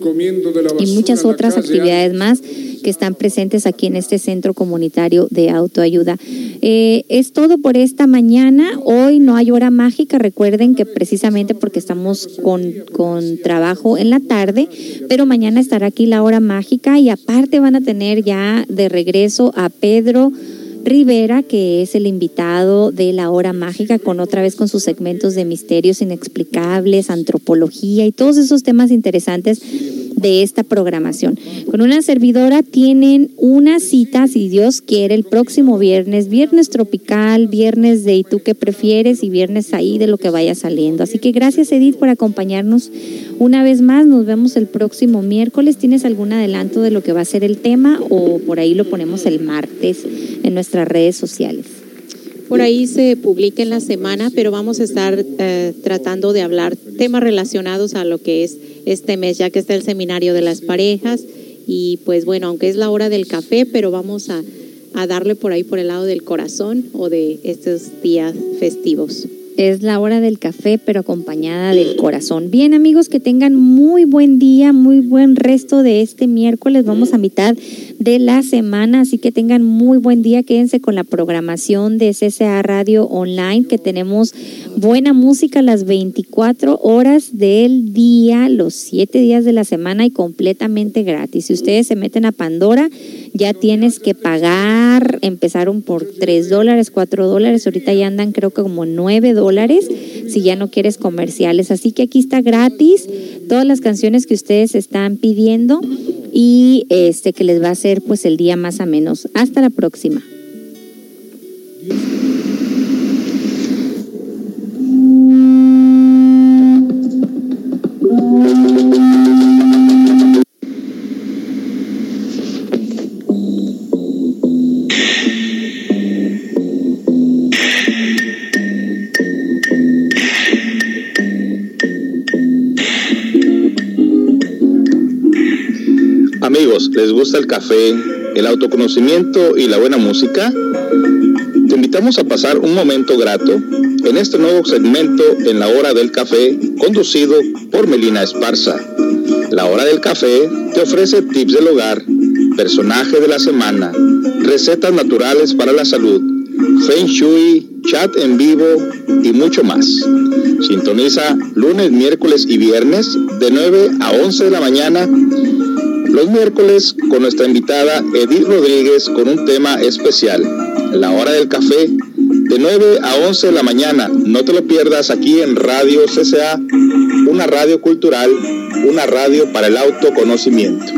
y muchas otras actividades más que están presentes aquí en este centro comunitario de autoayuda. Eh, es todo por esta mañana. Hoy no hay hora mágica. Recuerden que precisamente porque estamos con, con trabajo en la tarde, pero mañana estará aquí la hora mágica y aparte van a tener ya de regreso a Pedro. Rivera, que es el invitado de la hora mágica, con otra vez con sus segmentos de misterios inexplicables, antropología y todos esos temas interesantes de esta programación. Con una servidora tienen una cita, si Dios quiere, el próximo viernes, viernes tropical, viernes de ¿y tú qué prefieres? y viernes ahí de lo que vaya saliendo. Así que gracias Edith por acompañarnos una vez más. Nos vemos el próximo miércoles. ¿Tienes algún adelanto de lo que va a ser el tema o por ahí lo ponemos el martes en nuestras redes sociales? Por ahí se publica en la semana, pero vamos a estar eh, tratando de hablar temas relacionados a lo que es este mes, ya que está el seminario de las parejas. Y pues bueno, aunque es la hora del café, pero vamos a, a darle por ahí por el lado del corazón o de estos días festivos. Es la hora del café, pero acompañada del corazón. Bien, amigos, que tengan muy buen día, muy buen resto de este miércoles. Vamos a mitad de la semana, así que tengan muy buen día. Quédense con la programación de CCA Radio Online, que tenemos buena música las 24 horas del día, los 7 días de la semana y completamente gratis. Si ustedes se meten a Pandora, ya tienes que pagar, empezaron por 3 dólares, 4 dólares, ahorita ya andan creo que como 9 dólares si ya no quieres comerciales. Así que aquí está gratis todas las canciones que ustedes están pidiendo y este que les va a hacer pues el día más a menos. Hasta la próxima. Gusta el café, el autoconocimiento y la buena música? Te invitamos a pasar un momento grato en este nuevo segmento en la hora del café conducido por Melina Esparza. La hora del café te ofrece tips del hogar, personaje de la semana, recetas naturales para la salud, feng shui, chat en vivo y mucho más. Sintoniza lunes, miércoles y viernes de 9 a 11 de la mañana. Los miércoles con nuestra invitada Edith Rodríguez con un tema especial. La hora del café de 9 a 11 de la mañana. No te lo pierdas aquí en Radio CCA, una radio cultural, una radio para el autoconocimiento.